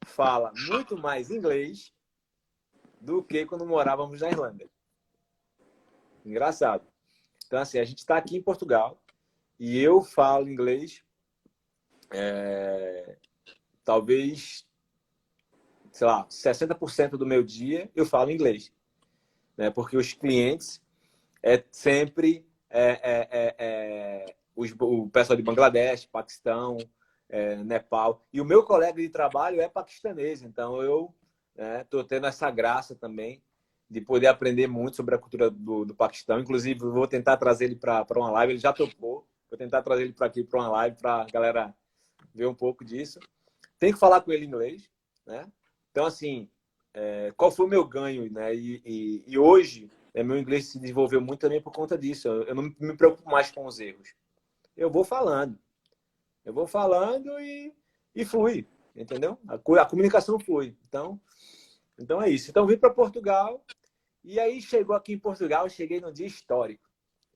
fala muito mais inglês do que quando morávamos na Irlanda. Engraçado. Então, assim, a gente está aqui em Portugal e eu falo inglês, é, talvez, sei lá, 60% do meu dia eu falo inglês. Né? Porque os clientes é sempre é, é, é, é, os, o pessoal de Bangladesh, Paquistão, é, Nepal. E o meu colega de trabalho é paquistanês, então eu estou tendo essa graça também de poder aprender muito sobre a cultura do, do Paquistão. Inclusive, vou tentar trazer ele para uma live, ele já topou. Vou tentar trazer ele para aqui para uma live para a galera ver um pouco disso. Tem que falar com ele em inglês, né? Então, assim, é, qual foi o meu ganho, né? E, e, e hoje, meu inglês se desenvolveu muito também por conta disso. Eu, não me preocupo mais com os erros. Eu vou falando. Eu vou falando e, e flui, entendeu? A, a comunicação flui. Então, então é isso. Então, vim para Portugal e aí chegou aqui em Portugal, cheguei num dia histórico.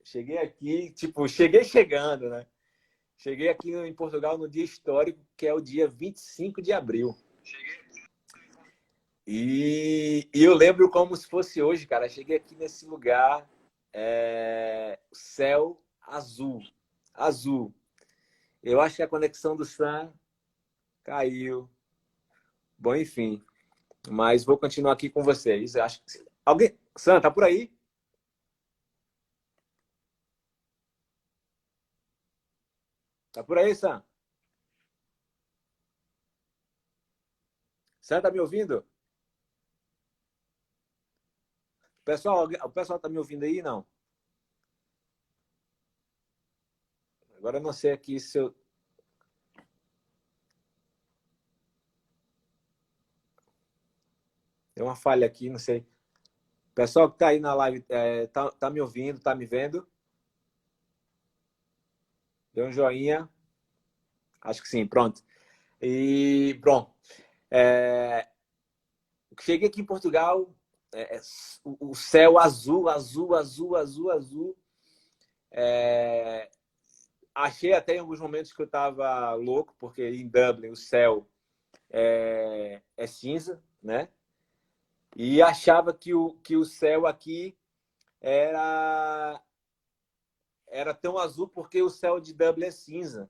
Cheguei aqui, tipo, cheguei chegando, né? Cheguei aqui em Portugal no dia histórico, que é o dia 25 de abril. E, e eu lembro como se fosse hoje, cara. Cheguei aqui nesse lugar, é, céu azul, azul. Eu acho que a conexão do Sam caiu. Bom, enfim. Mas vou continuar aqui com vocês. Eu acho que alguém, Sam, tá por aí? Tá por aí, Sam? Sam, tá me ouvindo? Pessoal, o pessoal tá me ouvindo aí? Não. Agora eu não sei aqui se eu. Tem uma falha aqui, não sei. Pessoal que tá aí na live, é, tá, tá me ouvindo, tá me vendo? Deu um joinha. Acho que sim, pronto. E, pronto. É, cheguei aqui em Portugal, é, é, o céu azul, azul, azul, azul, azul. É, achei até em alguns momentos que eu estava louco, porque em Dublin o céu é, é cinza, né? E achava que o, que o céu aqui era, era tão azul porque o céu de Dublin é cinza.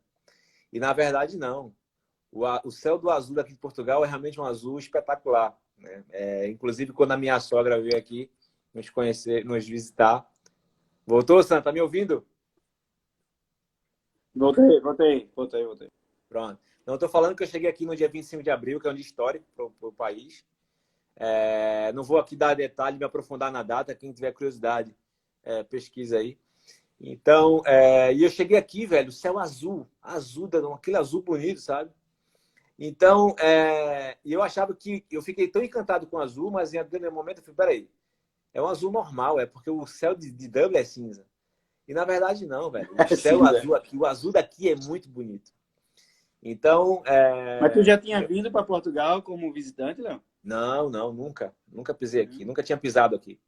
E na verdade, não. O, o céu do azul aqui de Portugal é realmente um azul espetacular. Né? É, inclusive, quando a minha sogra veio aqui nos conhecer, nos visitar. Voltou, Santa? Tá me ouvindo? Voltei, voltei, voltei, voltei. Pronto. Não estou falando que eu cheguei aqui no dia 25 de abril, que é um dia histórico para o país. É, não vou aqui dar detalhe, me aprofundar na data. Quem tiver curiosidade, é, pesquisa aí. Então, é, e eu cheguei aqui, velho, céu azul, azul, aquele azul bonito, sabe? Então, é, eu achava que eu fiquei tão encantado com o azul, mas em algum momento eu falei, peraí, é um azul normal, é porque o céu de, de Dublin é cinza. E na verdade não, velho. (laughs) O é céu azul aqui, o azul daqui é muito bonito. Então, é... Mas tu já tinha vindo para Portugal como visitante, Léo? Não, não, nunca. Nunca pisei aqui, uhum. nunca tinha pisado aqui.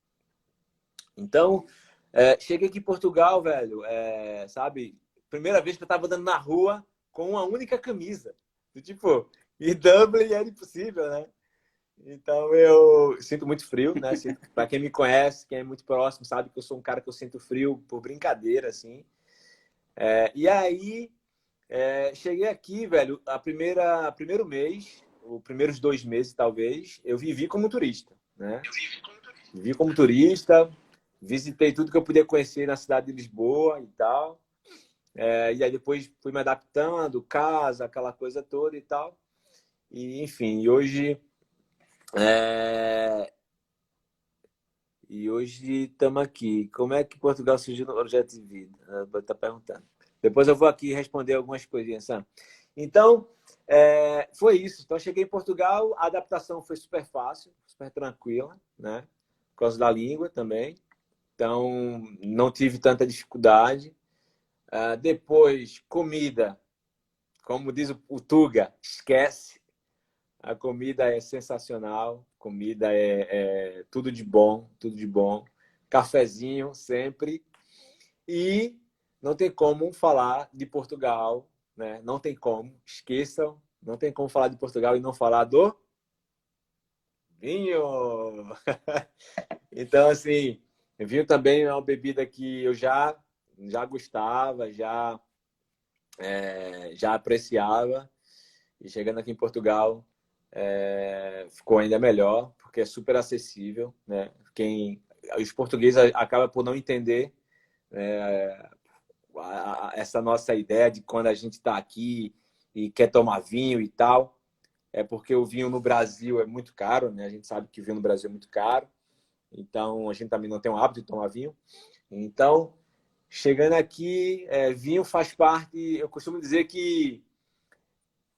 Então, é, cheguei aqui em Portugal, velho, é, sabe? Primeira vez que eu tava andando na rua com uma única camisa. Tipo, e Dublin era impossível, né? Então eu sinto muito frio, né? Para quem me conhece, quem é muito próximo, sabe que eu sou um cara que eu sinto frio por brincadeira, assim. É, e aí é, cheguei aqui, velho, a primeira, primeiro mês, os primeiros dois meses talvez, eu vivi como turista, né? Eu vivi como turista. Vivi como turista, visitei tudo que eu podia conhecer na cidade de Lisboa e tal. É, e aí depois fui me adaptando, casa, aquela coisa toda e tal. E enfim, e hoje é... E hoje estamos aqui. Como é que Portugal surgiu no projeto de vida? Está perguntando. Depois eu vou aqui responder algumas coisinhas, Sam. Então, é... foi isso. Então, cheguei em Portugal, a adaptação foi super fácil, super tranquila, né? Por causa da língua também. Então, não tive tanta dificuldade. Uh, depois, comida. Como diz o Tuga, esquece. A comida é sensacional, comida é, é tudo de bom, tudo de bom. Cafezinho sempre. E não tem como falar de Portugal, né? Não tem como, esqueçam, não tem como falar de Portugal e não falar do vinho. (laughs) então, assim, vinho também é uma bebida que eu já já gostava, já é, já apreciava. E chegando aqui em Portugal, é, ficou ainda melhor, porque é super acessível. Né? Quem, os portugueses acabam por não entender é, a, a, essa nossa ideia de quando a gente está aqui e quer tomar vinho e tal. É porque o vinho no Brasil é muito caro, né? A gente sabe que o vinho no Brasil é muito caro. Então, a gente também não tem o hábito de tomar vinho. Então, chegando aqui, é, vinho faz parte. Eu costumo dizer que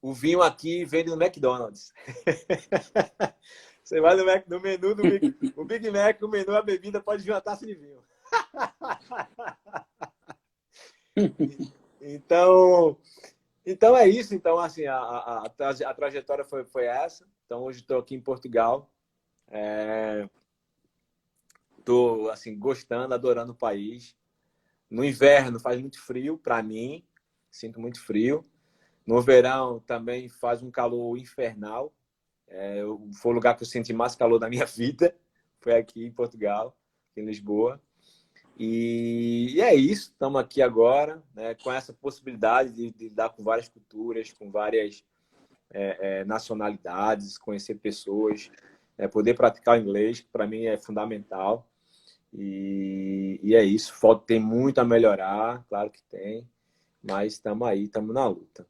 o vinho aqui vende no McDonald's. (laughs) Você vai no, Mac, no menu do Big, o Big Mac, no menu, a bebida pode vir uma taça de vinho. (laughs) então, então é isso. Então, assim, a, a, a trajetória foi, foi essa. Então, hoje estou aqui em Portugal. Estou, é, assim, gostando, adorando o país. No inverno faz muito frio para mim. Sinto muito frio. No verão também faz um calor infernal. É, foi o lugar que eu senti mais calor da minha (laughs) vida. Foi aqui em Portugal, em Lisboa. E, e é isso. Estamos aqui agora, né, com essa possibilidade de, de lidar com várias culturas, com várias é, é, nacionalidades, conhecer pessoas, é, poder praticar o inglês, para mim é fundamental. E, e, é isso. Falta tem muito a melhorar, claro que tem, mas estamos aí, estamos na luta.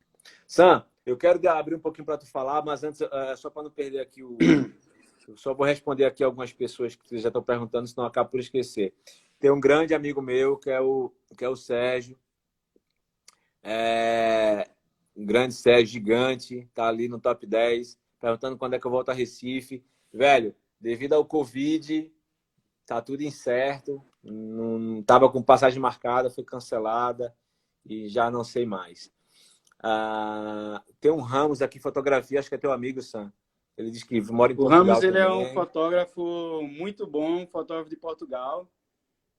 Sam, eu quero abrir um pouquinho para tu falar, mas antes, é, só para não perder aqui o. (clears throat) só vou responder aqui algumas pessoas que já estão perguntando, senão acabo por esquecer. Tem um grande amigo meu, que é o, que é o Sérgio. É, um grande Sérgio, gigante, tá ali no top 10, perguntando quando é que eu volto a Recife. Velho, devido ao Covid, tá tudo incerto. Não tava com passagem marcada, foi cancelada e já não sei mais. Ah, tem um Ramos aqui, fotografia, acho que é teu amigo, Sam. Ele diz que mora em Portugal. O Ramos ele é um fotógrafo muito bom, fotógrafo de Portugal.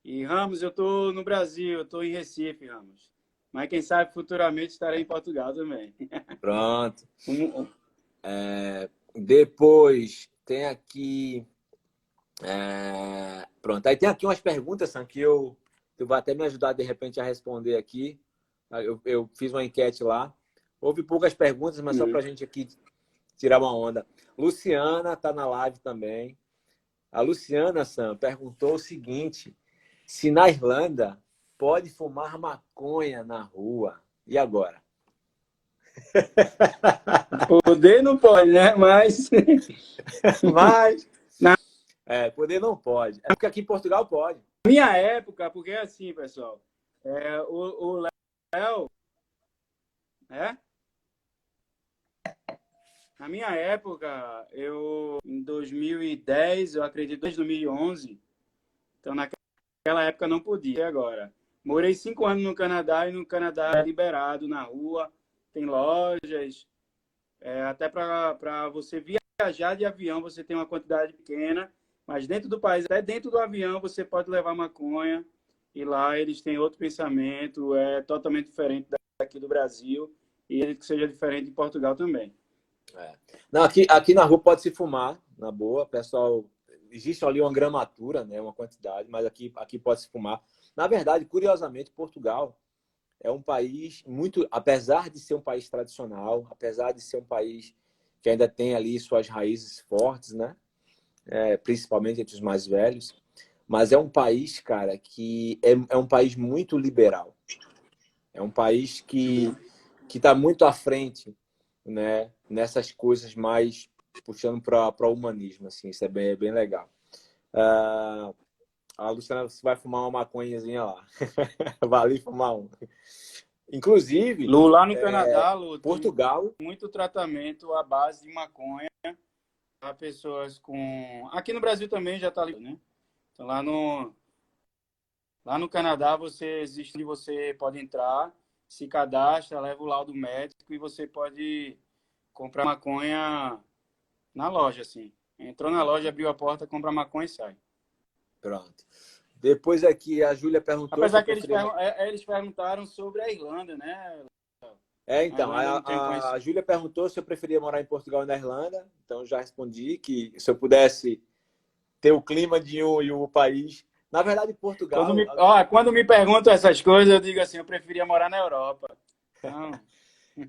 E Ramos, eu estou no Brasil, eu estou em Recife, Ramos. Mas quem sabe futuramente estarei em Portugal também. Pronto. (laughs) É, depois tem aqui. É, pronto, aí tem aqui umas perguntas, Sam, que eu. Tu vai até me ajudar de repente a responder aqui. Eu, eu fiz uma enquete lá. Houve poucas perguntas, mas só Uhum. pra gente aqui tirar uma onda. Luciana tá na live também. A Luciana, Sam, perguntou o seguinte: se na Irlanda pode fumar maconha na rua? E agora? Poder não pode, né? Mas. (laughs) Mas. É, poder não pode. É porque aqui em Portugal pode. Minha época, porque é assim, pessoal, é, o, o Léo, né? Na minha época, eu, em 2010, eu acredito, desde 2011, então naquela época não podia, agora. Morei cinco anos no Canadá e no Canadá é liberado na rua, tem lojas, é, até para você viajar de avião, você tem uma quantidade pequena, mas dentro do país, até dentro do avião, você pode levar maconha. E lá eles têm outro pensamento, é totalmente diferente daqui do Brasil. E que seja diferente de Portugal também. Não, aqui, aqui na rua pode se fumar, na boa. Pessoal, existe ali uma gramatura, né, uma quantidade, mas aqui, aqui pode se fumar. Na verdade, curiosamente, Portugal é um país muito, apesar de ser um país tradicional, apesar de ser um país que ainda tem ali suas raízes fortes, né? É, principalmente entre os mais velhos, mas é um país, cara, que é, é um país muito liberal. É um país que que está muito à frente, né? Nessas coisas mais puxando para o humanismo, assim, isso é bem, bem legal. Ah, a Luciana vai fumar uma maconhazinha lá. (laughs) vai ali fumar um. Inclusive, Lu, lá no Canadá, Lu, tem Portugal, muito tratamento à base de maconha para pessoas com. Aqui no Brasil também já está né? Então lá no lá no Canadá você existe você pode entrar, se cadastra, leva o laudo médico e você pode comprar maconha na loja, assim. Entrou na loja, abriu a porta, compra maconha e sai. pronto. Depois aqui a Júlia perguntou. Apesar que eles, pergun- é- é, eles perguntaram sobre a Irlanda, né? É, então, a, a, a Júlia perguntou se eu preferia morar em Portugal ou na Irlanda. Então, já respondi que se eu pudesse ter o clima de um e o país. Na verdade, Portugal. Quando me, ó, quando me perguntam essas coisas, eu digo assim, eu preferia morar na Europa. Então, (laughs)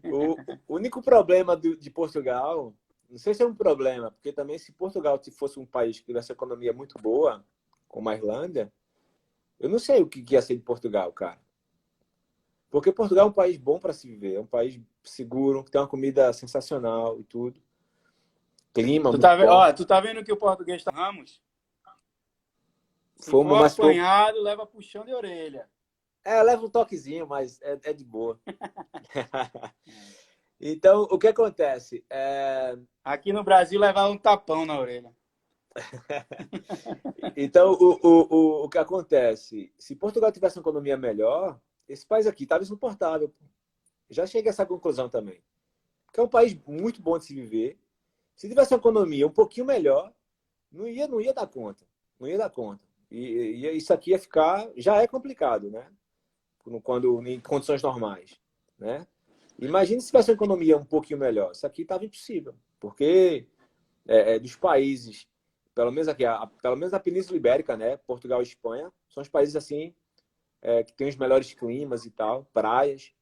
O o único problema do- de Portugal, não sei se é um problema, porque também se Portugal se fosse um país que tivesse economia muito boa, como a Irlanda, eu não sei o que que ia ser de Portugal, cara. Porque Portugal é um país bom para se viver, é um país seguro, que tem uma comida sensacional e tudo. Clima tu, tá, ó, tu tá vendo que o português tá Ramos? Se Fomos, for mas foi- apanhado, leva puxão de orelha. É, leva um toquezinho, mas é, é de boa. (laughs) (laughs) então, o que acontece? É, Aqui no Brasil, leva um tapão na orelha. (laughs) Então, o, o, o, o que acontece? Se Portugal tivesse uma economia melhor, esse país aqui estava insuportável. Já cheguei a essa conclusão também. Porque é um país muito bom de se viver. Se tivesse uma economia um pouquinho melhor, não ia, não ia dar conta. Não ia dar conta. E, e isso aqui ia ficar. Já é complicado, né? Quando, em condições normais. Né? Imagine se tivesse uma economia um pouquinho melhor. Isso aqui estava impossível. Porque é, é, dos países pelo menos aqui, a, pelo menos a Península Ibérica, né? Portugal e Espanha, são os países assim é, que têm os melhores climas e tal, praias.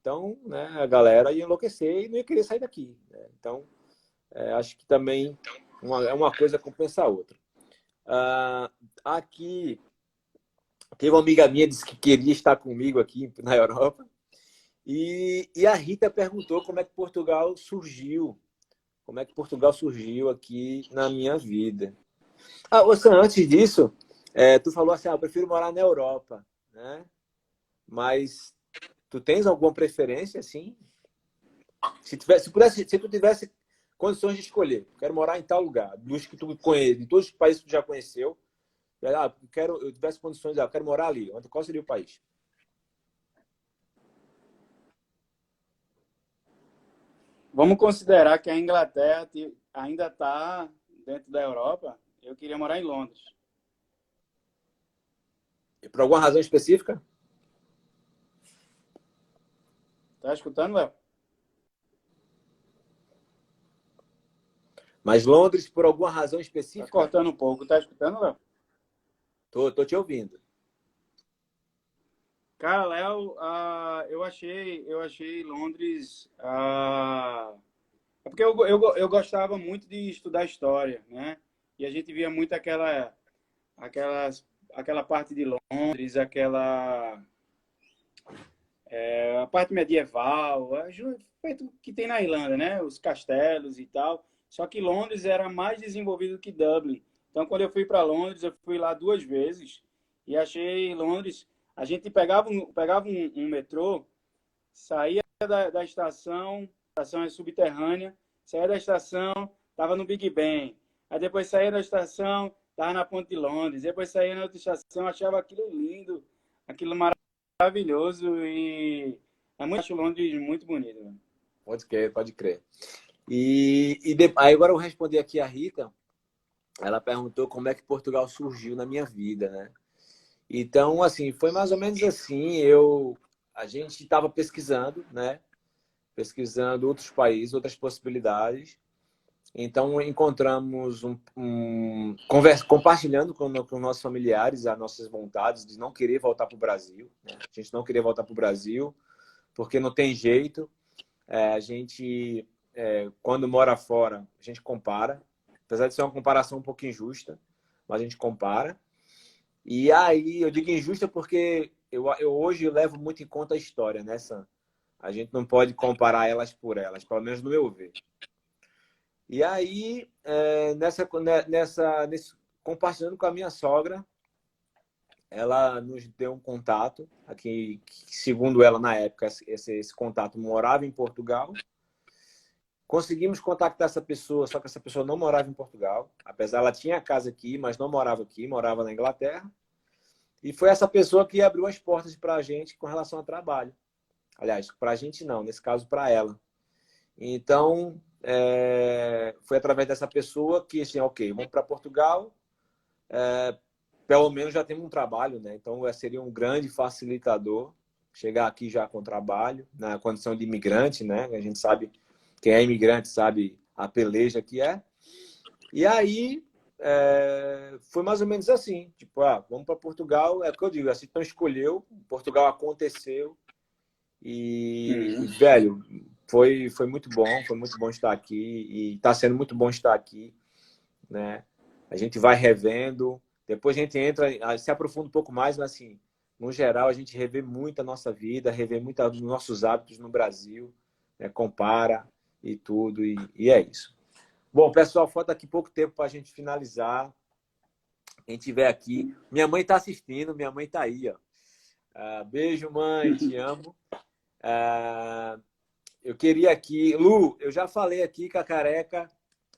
Então, né, a galera ia enlouquecer e não ia querer sair daqui. né? Então, é, acho que também uma, é uma coisa compensa a outra. Ah, aqui, teve uma amiga minha disse que queria estar comigo aqui (laughs) na Europa. E, e a Rita perguntou como é que Portugal surgiu como é que Portugal surgiu aqui na minha vida. Ah, Ossan, antes disso, é, tu falou assim, ah, eu prefiro morar na Europa, né? Mas tu tens alguma preferência, assim? Se, tivesse, se, pudesse, se tu tivesse condições de escolher, quero morar em tal lugar, dos que tu conhece, de todos os países que tu já conheceu, ah, quero, eu tivesse condições, ah, quero morar ali. Qual seria o país? Vamos considerar que a Inglaterra te- ainda está dentro da Europa. Eu queria morar em Londres. Por alguma razão específica? Tá escutando, Léo? Mas Londres, por alguma razão Tá específica, cortando um pouco. Tá escutando, Léo? tô, tô te ouvindo. Cara, Léo, ah, eu achei, eu achei Londres. ah, é porque eu, eu, eu gostava muito de estudar história, né? E a gente via muito aquela, aquelas, aquela parte de Londres, aquela é, a parte medieval, ju- feito que tem na Irlanda, né? Os castelos e tal. Só que Londres era mais desenvolvido que Dublin. Então, quando eu fui para Londres, eu fui lá duas vezes e achei Londres. A gente pegava um, pegava um, um metrô, saía da, da estação, a estação é subterrânea, saía da estação, estava no Big Ben. Aí depois saía da estação, estava na Ponte de Londres. Depois saía na outra estação, achava aquilo lindo, aquilo maravilhoso e é muito, Londres muito bonito. Pode crer, pode crer. E, e de- aí agora eu vou responder aqui a Rita. Ela perguntou como é que Portugal surgiu na minha vida, né? Então, assim, foi mais ou menos assim. Eu, a gente estava pesquisando, né? Pesquisando outros países, outras possibilidades. Então, encontramos um, um conversa, compartilhando com, com nossos familiares as nossas vontades de não querer voltar para o Brasil. né? A gente não queria voltar para o Brasil porque não tem jeito. É, a gente, é, quando mora fora, a gente compara. Apesar de ser uma comparação um pouco injusta, mas a gente compara. E aí, eu digo injusta porque eu, eu hoje levo muito em conta a história, né, Sam? A gente não pode comparar elas por elas, pelo menos no meu ver. E aí, é, nessa, né, nessa, nesse, compartilhando com a minha sogra, ela nos deu um contato, aqui, segundo ela, na época, esse, esse contato morava em Portugal. Conseguimos contactar essa pessoa, só que essa pessoa não morava em Portugal. Apesar, ela tinha casa aqui, mas não morava aqui, morava na Inglaterra. E foi essa pessoa que abriu as portas para a gente com relação ao trabalho. Aliás, para a gente não, nesse caso, para ela. Então, é, foi através dessa pessoa que, assim, ok, vamos para Portugal, é, pelo menos já temos um trabalho, né? Então, seria um grande facilitador chegar aqui já com trabalho, na condição de imigrante, né? A gente sabe, quem é imigrante sabe a peleja que é. E aí, é, foi mais ou menos assim, tipo, ah, vamos para Portugal, é o que eu digo, assim, então escolheu, Portugal aconteceu e, Uhum. velho, foi, foi muito bom, foi muito bom estar aqui e está sendo muito bom estar aqui, né? A gente vai revendo, depois a gente entra, se aprofunda um pouco mais, mas assim, no geral a gente revê muito a nossa vida, revê muito os nossos hábitos no Brasil, né? compara e tudo, e, e é isso. Bom, pessoal, falta aqui pouco tempo para a gente finalizar. Quem tiver aqui, minha mãe está assistindo, minha mãe está aí, ó. Ah, beijo, mãe, te amo. Ah, eu queria aqui, Lu, eu já falei aqui que a careca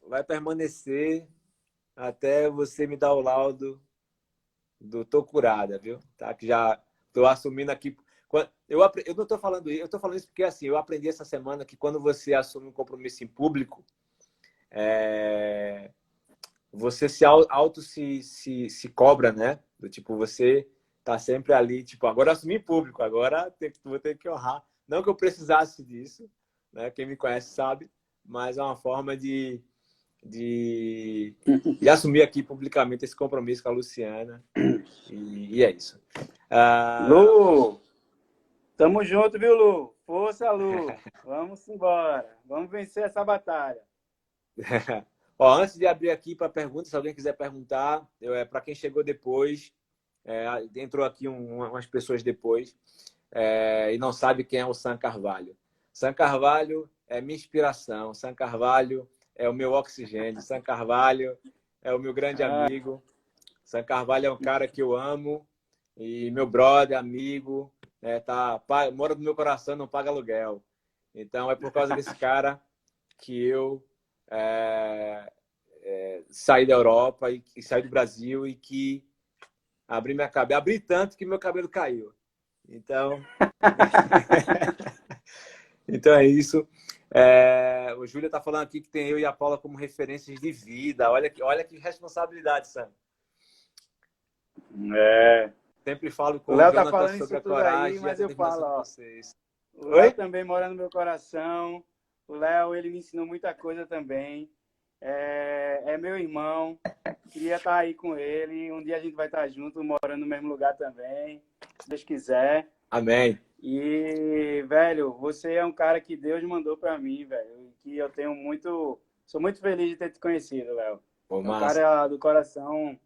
vai permanecer até você me dar o laudo do tô curada, viu? Tá? Que já tô assumindo aqui. Eu, eu não tô falando isso, eu tô falando isso porque assim, eu aprendi essa semana que quando você assume um compromisso em público, é, você se auto se, se, se cobra, né? Do tipo, você tá sempre ali, tipo, agora em público, agora vou ter que honrar. Não que eu precisasse disso, né? Quem me conhece sabe, mas é uma forma de, de, (laughs) de assumir aqui publicamente esse compromisso com a Luciana. E, e é isso. Uh... Lu, tamo junto, viu, Lu? Força, Lu. (laughs) Vamos embora. Vamos vencer essa batalha. (laughs) Ó, antes de abrir aqui para perguntas, se alguém quiser perguntar, é, para quem chegou depois, é, entrou aqui um, umas pessoas depois é, e não sabe quem é o Sam Carvalho. Sam Carvalho é minha inspiração, Sam Carvalho é o meu oxigênio, Sam Carvalho é o meu grande amigo, Sam Carvalho é um cara que eu amo e meu brother, amigo, é, tá, mora no meu coração, não paga aluguel. Então é por causa desse (laughs) cara que eu é, é, saí da Europa e, e saí do Brasil e que abri minha cabeça, abri tanto que meu cabelo caiu. Então, (laughs) então é isso. É, o Júlia está falando aqui que tem eu e a Paula como referências de vida. Olha que, olha que responsabilidade, Sam. É. Sempre falo com o Léo tá falando sobre a coragem. Aí, mas eu falo, ó, vocês. O? Léo também mora no meu coração. O Léo, ele me ensinou muita coisa também. É, é meu irmão. Queria estar aí com ele. Um dia a gente vai estar junto, morando no mesmo lugar também, se Deus quiser. Amém. E, velho, você é um cara que Deus mandou pra mim, velho. e Que eu tenho muito. Sou muito feliz de ter te conhecido, Léo. Pô, É um cara do coração.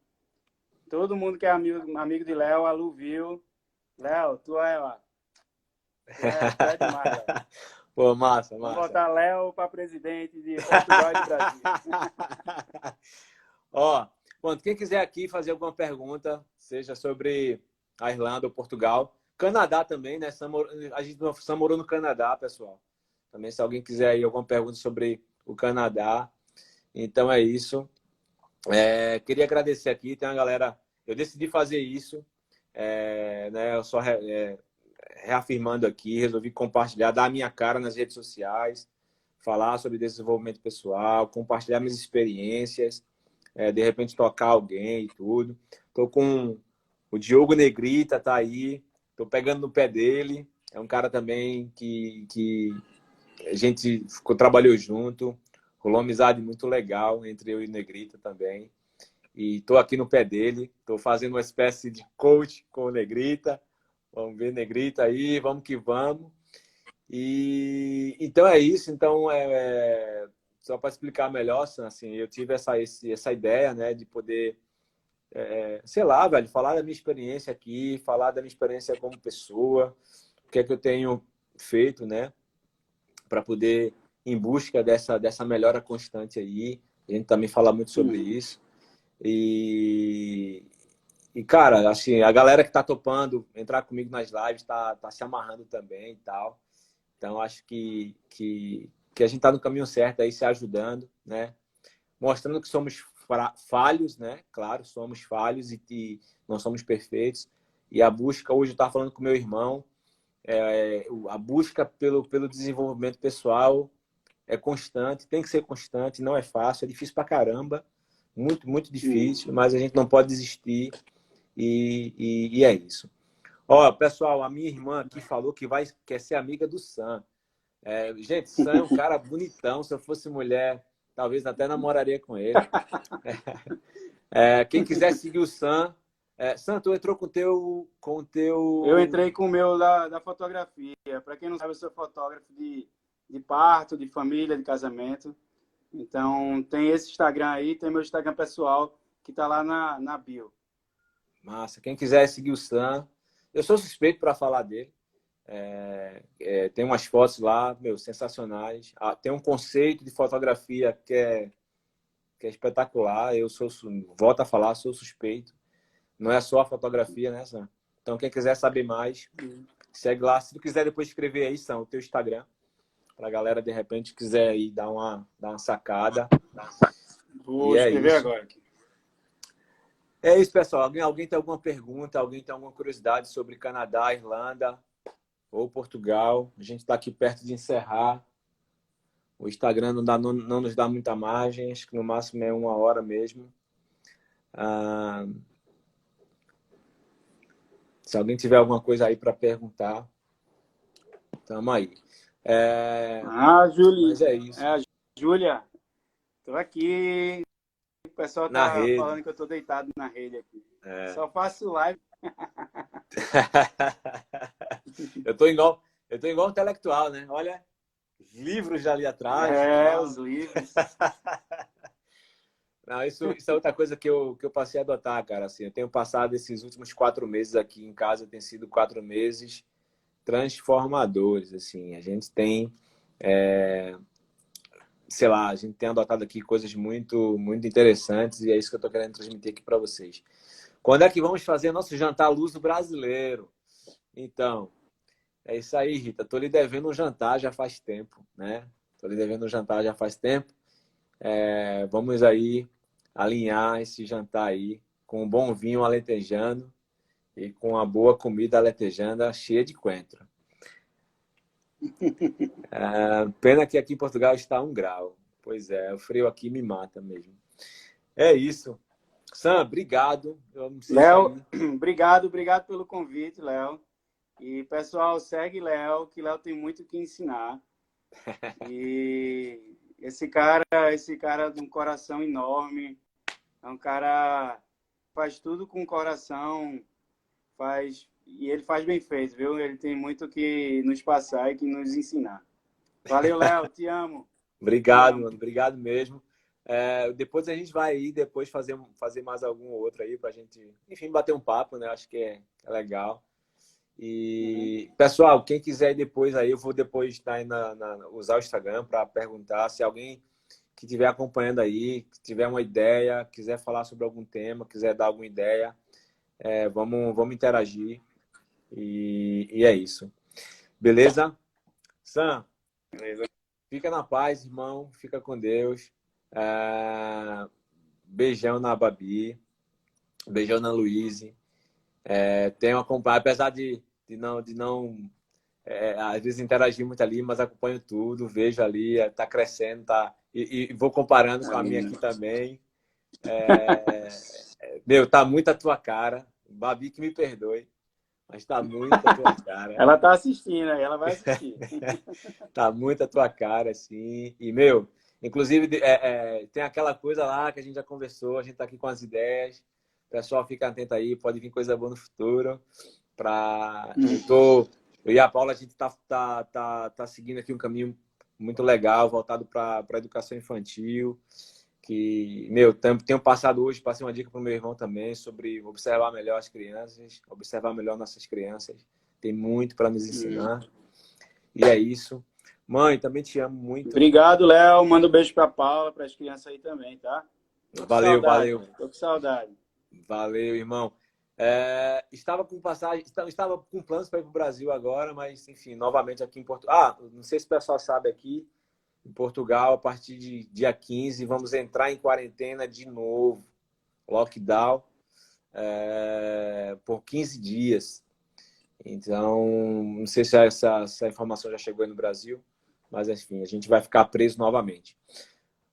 Todo mundo que é amigo, amigo de Léo, a Lu viu. Léo, tu é lá. Tu é, tu é demais, Léo. (laughs) Pô, massa, massa. botar Léo para presidente de Portugal e Brasil. (laughs) Ó, pronto, quem quiser aqui fazer alguma pergunta, seja sobre a Irlanda ou Portugal, Canadá também, né? Sam A gente Sam morou no Canadá, pessoal. Também, se alguém quiser aí alguma pergunta sobre o Canadá. Então é isso. É, queria agradecer aqui, tem uma galera. Eu decidi fazer isso, é, né? Eu só é, reafirmando aqui, resolvi compartilhar, dar a minha cara nas redes sociais, falar sobre desenvolvimento pessoal, compartilhar minhas experiências, é, de repente tocar alguém e tudo. Tô com o Diogo Negrita, tá aí, tô pegando no pé dele. É um cara também que, que a gente ficou, trabalhou junto, rolou uma amizade muito legal entre eu e o Negrita também. E tô aqui no pé dele, tô fazendo uma espécie de coach com o Negrita. Vamos ver Negrita aí, vamos que vamos. E então é isso. Então é, é- só para explicar melhor, assim, eu tive essa esse, essa ideia, né, de poder, é, sei lá, velho, falar da minha experiência aqui, falar da minha experiência como pessoa, o que é que eu tenho feito, né, para poder em busca dessa dessa melhora constante aí. A gente também fala muito sobre isso. E e, cara, assim, a galera que tá topando entrar comigo nas lives tá, tá se amarrando também e tal. Então, acho que, que, que a gente tá no caminho certo aí, se ajudando, né? Mostrando que somos falhos, né? Claro, somos falhos e que não somos perfeitos. E a busca, hoje eu estava falando com meu irmão, é, a busca pelo, pelo desenvolvimento pessoal é constante, tem que ser constante, não é fácil, é difícil pra caramba, muito, muito difícil, mas a gente não pode desistir. E, e, e é isso. Ó, pessoal, a minha irmã aqui falou que vai quer ser amiga do Sam. É, gente, Sam é um cara (laughs) bonitão. Se eu fosse mulher, talvez até namoraria com ele. (laughs) É, quem quiser seguir o Sam, é, Sam, tu entrou com o teu, com teu. Eu entrei com o meu da, da fotografia. Para quem não sabe, eu sou fotógrafo de, de parto, de família, de casamento. Então, tem esse Instagram aí, tem meu Instagram pessoal, que tá lá na, na bio. Massa. Quem quiser seguir o Sam, eu sou suspeito para falar dele. É, é, tem umas fotos lá, meu, sensacionais. Ah, tem um conceito de fotografia que é, que é espetacular. Eu sou, volto a falar, sou suspeito. Não é só a fotografia, né, Sam? Então, quem quiser saber mais, segue lá. Se tu quiser depois escrever aí, Sam, o teu Instagram, pra galera, de repente, quiser aí dar uma, dar uma sacada. Vou E é escrever isso. agora aqui. É isso, pessoal. Alguém, alguém tem alguma pergunta? Alguém tem alguma curiosidade sobre Canadá, Irlanda ou Portugal? A gente está aqui perto de encerrar. O Instagram não, dá, não, não nos dá muita margem, acho que no máximo é uma hora mesmo. Ah, se alguém tiver alguma coisa aí para perguntar, tamo aí. É, Ah, Júlia. mas é isso. É, Júlia. Tô aqui. O pessoal Na tá rede. falando que eu tô deitado na rede aqui. É. Só faço live. (laughs) eu tô igual, eu tô igual um intelectual, né? Olha, os livros ali atrás. é, os livros. (laughs) Não, isso, isso é outra coisa que eu, que eu passei a adotar, cara. Assim, eu tenho passado esses últimos quatro meses aqui em casa, tem sido quatro meses transformadores. Assim, a gente tem, é, sei lá, a gente tem adotado aqui coisas muito, muito interessantes e é isso que eu tô querendo transmitir aqui para vocês. Quando é que vamos fazer nosso jantar luso brasileiro? Então, é isso aí, Rita. Tô lhe devendo um jantar já faz tempo, né? Tô lhe devendo um jantar já faz tempo. É, vamos aí alinhar esse jantar aí com um bom vinho aletejano e com uma boa comida aletejana cheia de coentro. É, (laughs) pena que aqui em Portugal está um grau. Pois é, o frio aqui me mata mesmo. É isso. Sam, obrigado. Léo, (clears throat) obrigado, obrigado pelo convite, Léo. E, pessoal, segue Léo, que Léo tem muito que ensinar. (laughs) E esse cara, esse cara de um coração enorme, é um cara faz tudo com coração, faz e ele faz bem feito, viu? Ele tem muito que nos passar e que nos ensinar. Valeu, Léo, te amo. Obrigado, Te amo. mano. Obrigado mesmo. É, depois a gente vai aí, depois fazer, fazer mais algum outro aí pra gente, enfim, bater um papo, né? Acho que é, é legal. E, pessoal, quem quiser ir depois aí, eu vou depois tá aí na, na- usar o Instagram para perguntar se alguém que estiver acompanhando aí, que tiver uma ideia, quiser falar sobre algum tema, quiser dar alguma ideia, é, vamos, vamos interagir. E, e é isso. Beleza? Sam, Beleza? Fica na paz, irmão. Fica com Deus. É, Beijão na Babi. Beijão na Luíse. É, tenho acompanhado, apesar de, de não, de não é, às vezes interagir muito ali, mas acompanho tudo, vejo ali, é, tá crescendo, tá. E, e vou comparando com a minha aqui também. É, é, meu, tá muito a tua cara. Babi que me perdoe, mas tá muito a tua cara. Ela tá assistindo ela vai assistir. (laughs) Tá muito a tua cara, assim. E, meu, inclusive, é, é, tem aquela coisa lá que a gente já conversou, a gente tá aqui com as ideias. O pessoal fica atento aí, pode vir coisa boa no futuro. Pra... Eu, tô... eu e a Paula, a gente tá, tá, tá, tá seguindo aqui um caminho muito legal, voltado para a educação infantil. Que, meu, tenho passado hoje, passei uma dica pro meu irmão também sobre observar melhor as crianças, observar melhor nossas crianças. Tem muito para nos ensinar. E é isso. Mãe, também te amo muito. Obrigado, Léo. Manda um beijo pra Paula, para as crianças aí também, tá? Valeu, saudade, valeu. Tô com saudade. Valeu, irmão. É, estava com passagem, esta- estava com planos para ir para o Brasil agora, mas enfim, novamente aqui em Portugal. Ah, não sei se o pessoal sabe aqui, em Portugal, a partir de dia 15, vamos entrar em quarentena de novo. Lockdown é, por 15 dias. Então, não sei se essa, essa informação já chegou aí no Brasil, mas enfim, a gente vai ficar preso novamente.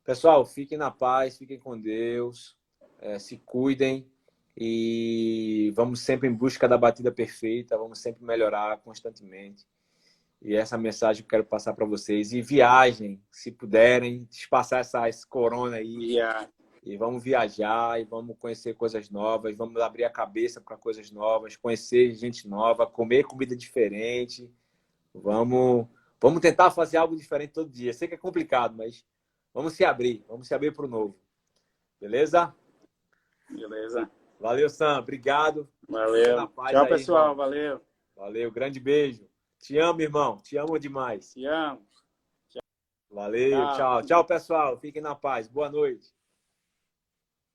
Pessoal, fiquem na paz, fiquem com Deus, é, se cuidem e vamos sempre em busca da batida perfeita, vamos sempre melhorar constantemente. E essa mensagem que eu quero passar para vocês. E viajem, se puderem, espaçar essa, esse corona aí. E a- E vamos viajar e vamos conhecer coisas novas, vamos abrir a cabeça para coisas novas, conhecer gente nova, comer comida diferente. Vamos, vamos tentar fazer algo diferente todo dia. Sei que é complicado, mas vamos se abrir, vamos se abrir para o novo. Beleza? Beleza. Valeu, Sam. Obrigado. Valeu. Tchau, aí, pessoal. irmão. Valeu. Valeu. Grande beijo. Te amo, irmão. Te amo demais. Te amo. Valeu. Tchau. Tchau. Tchau, pessoal. Fiquem na paz. Boa noite.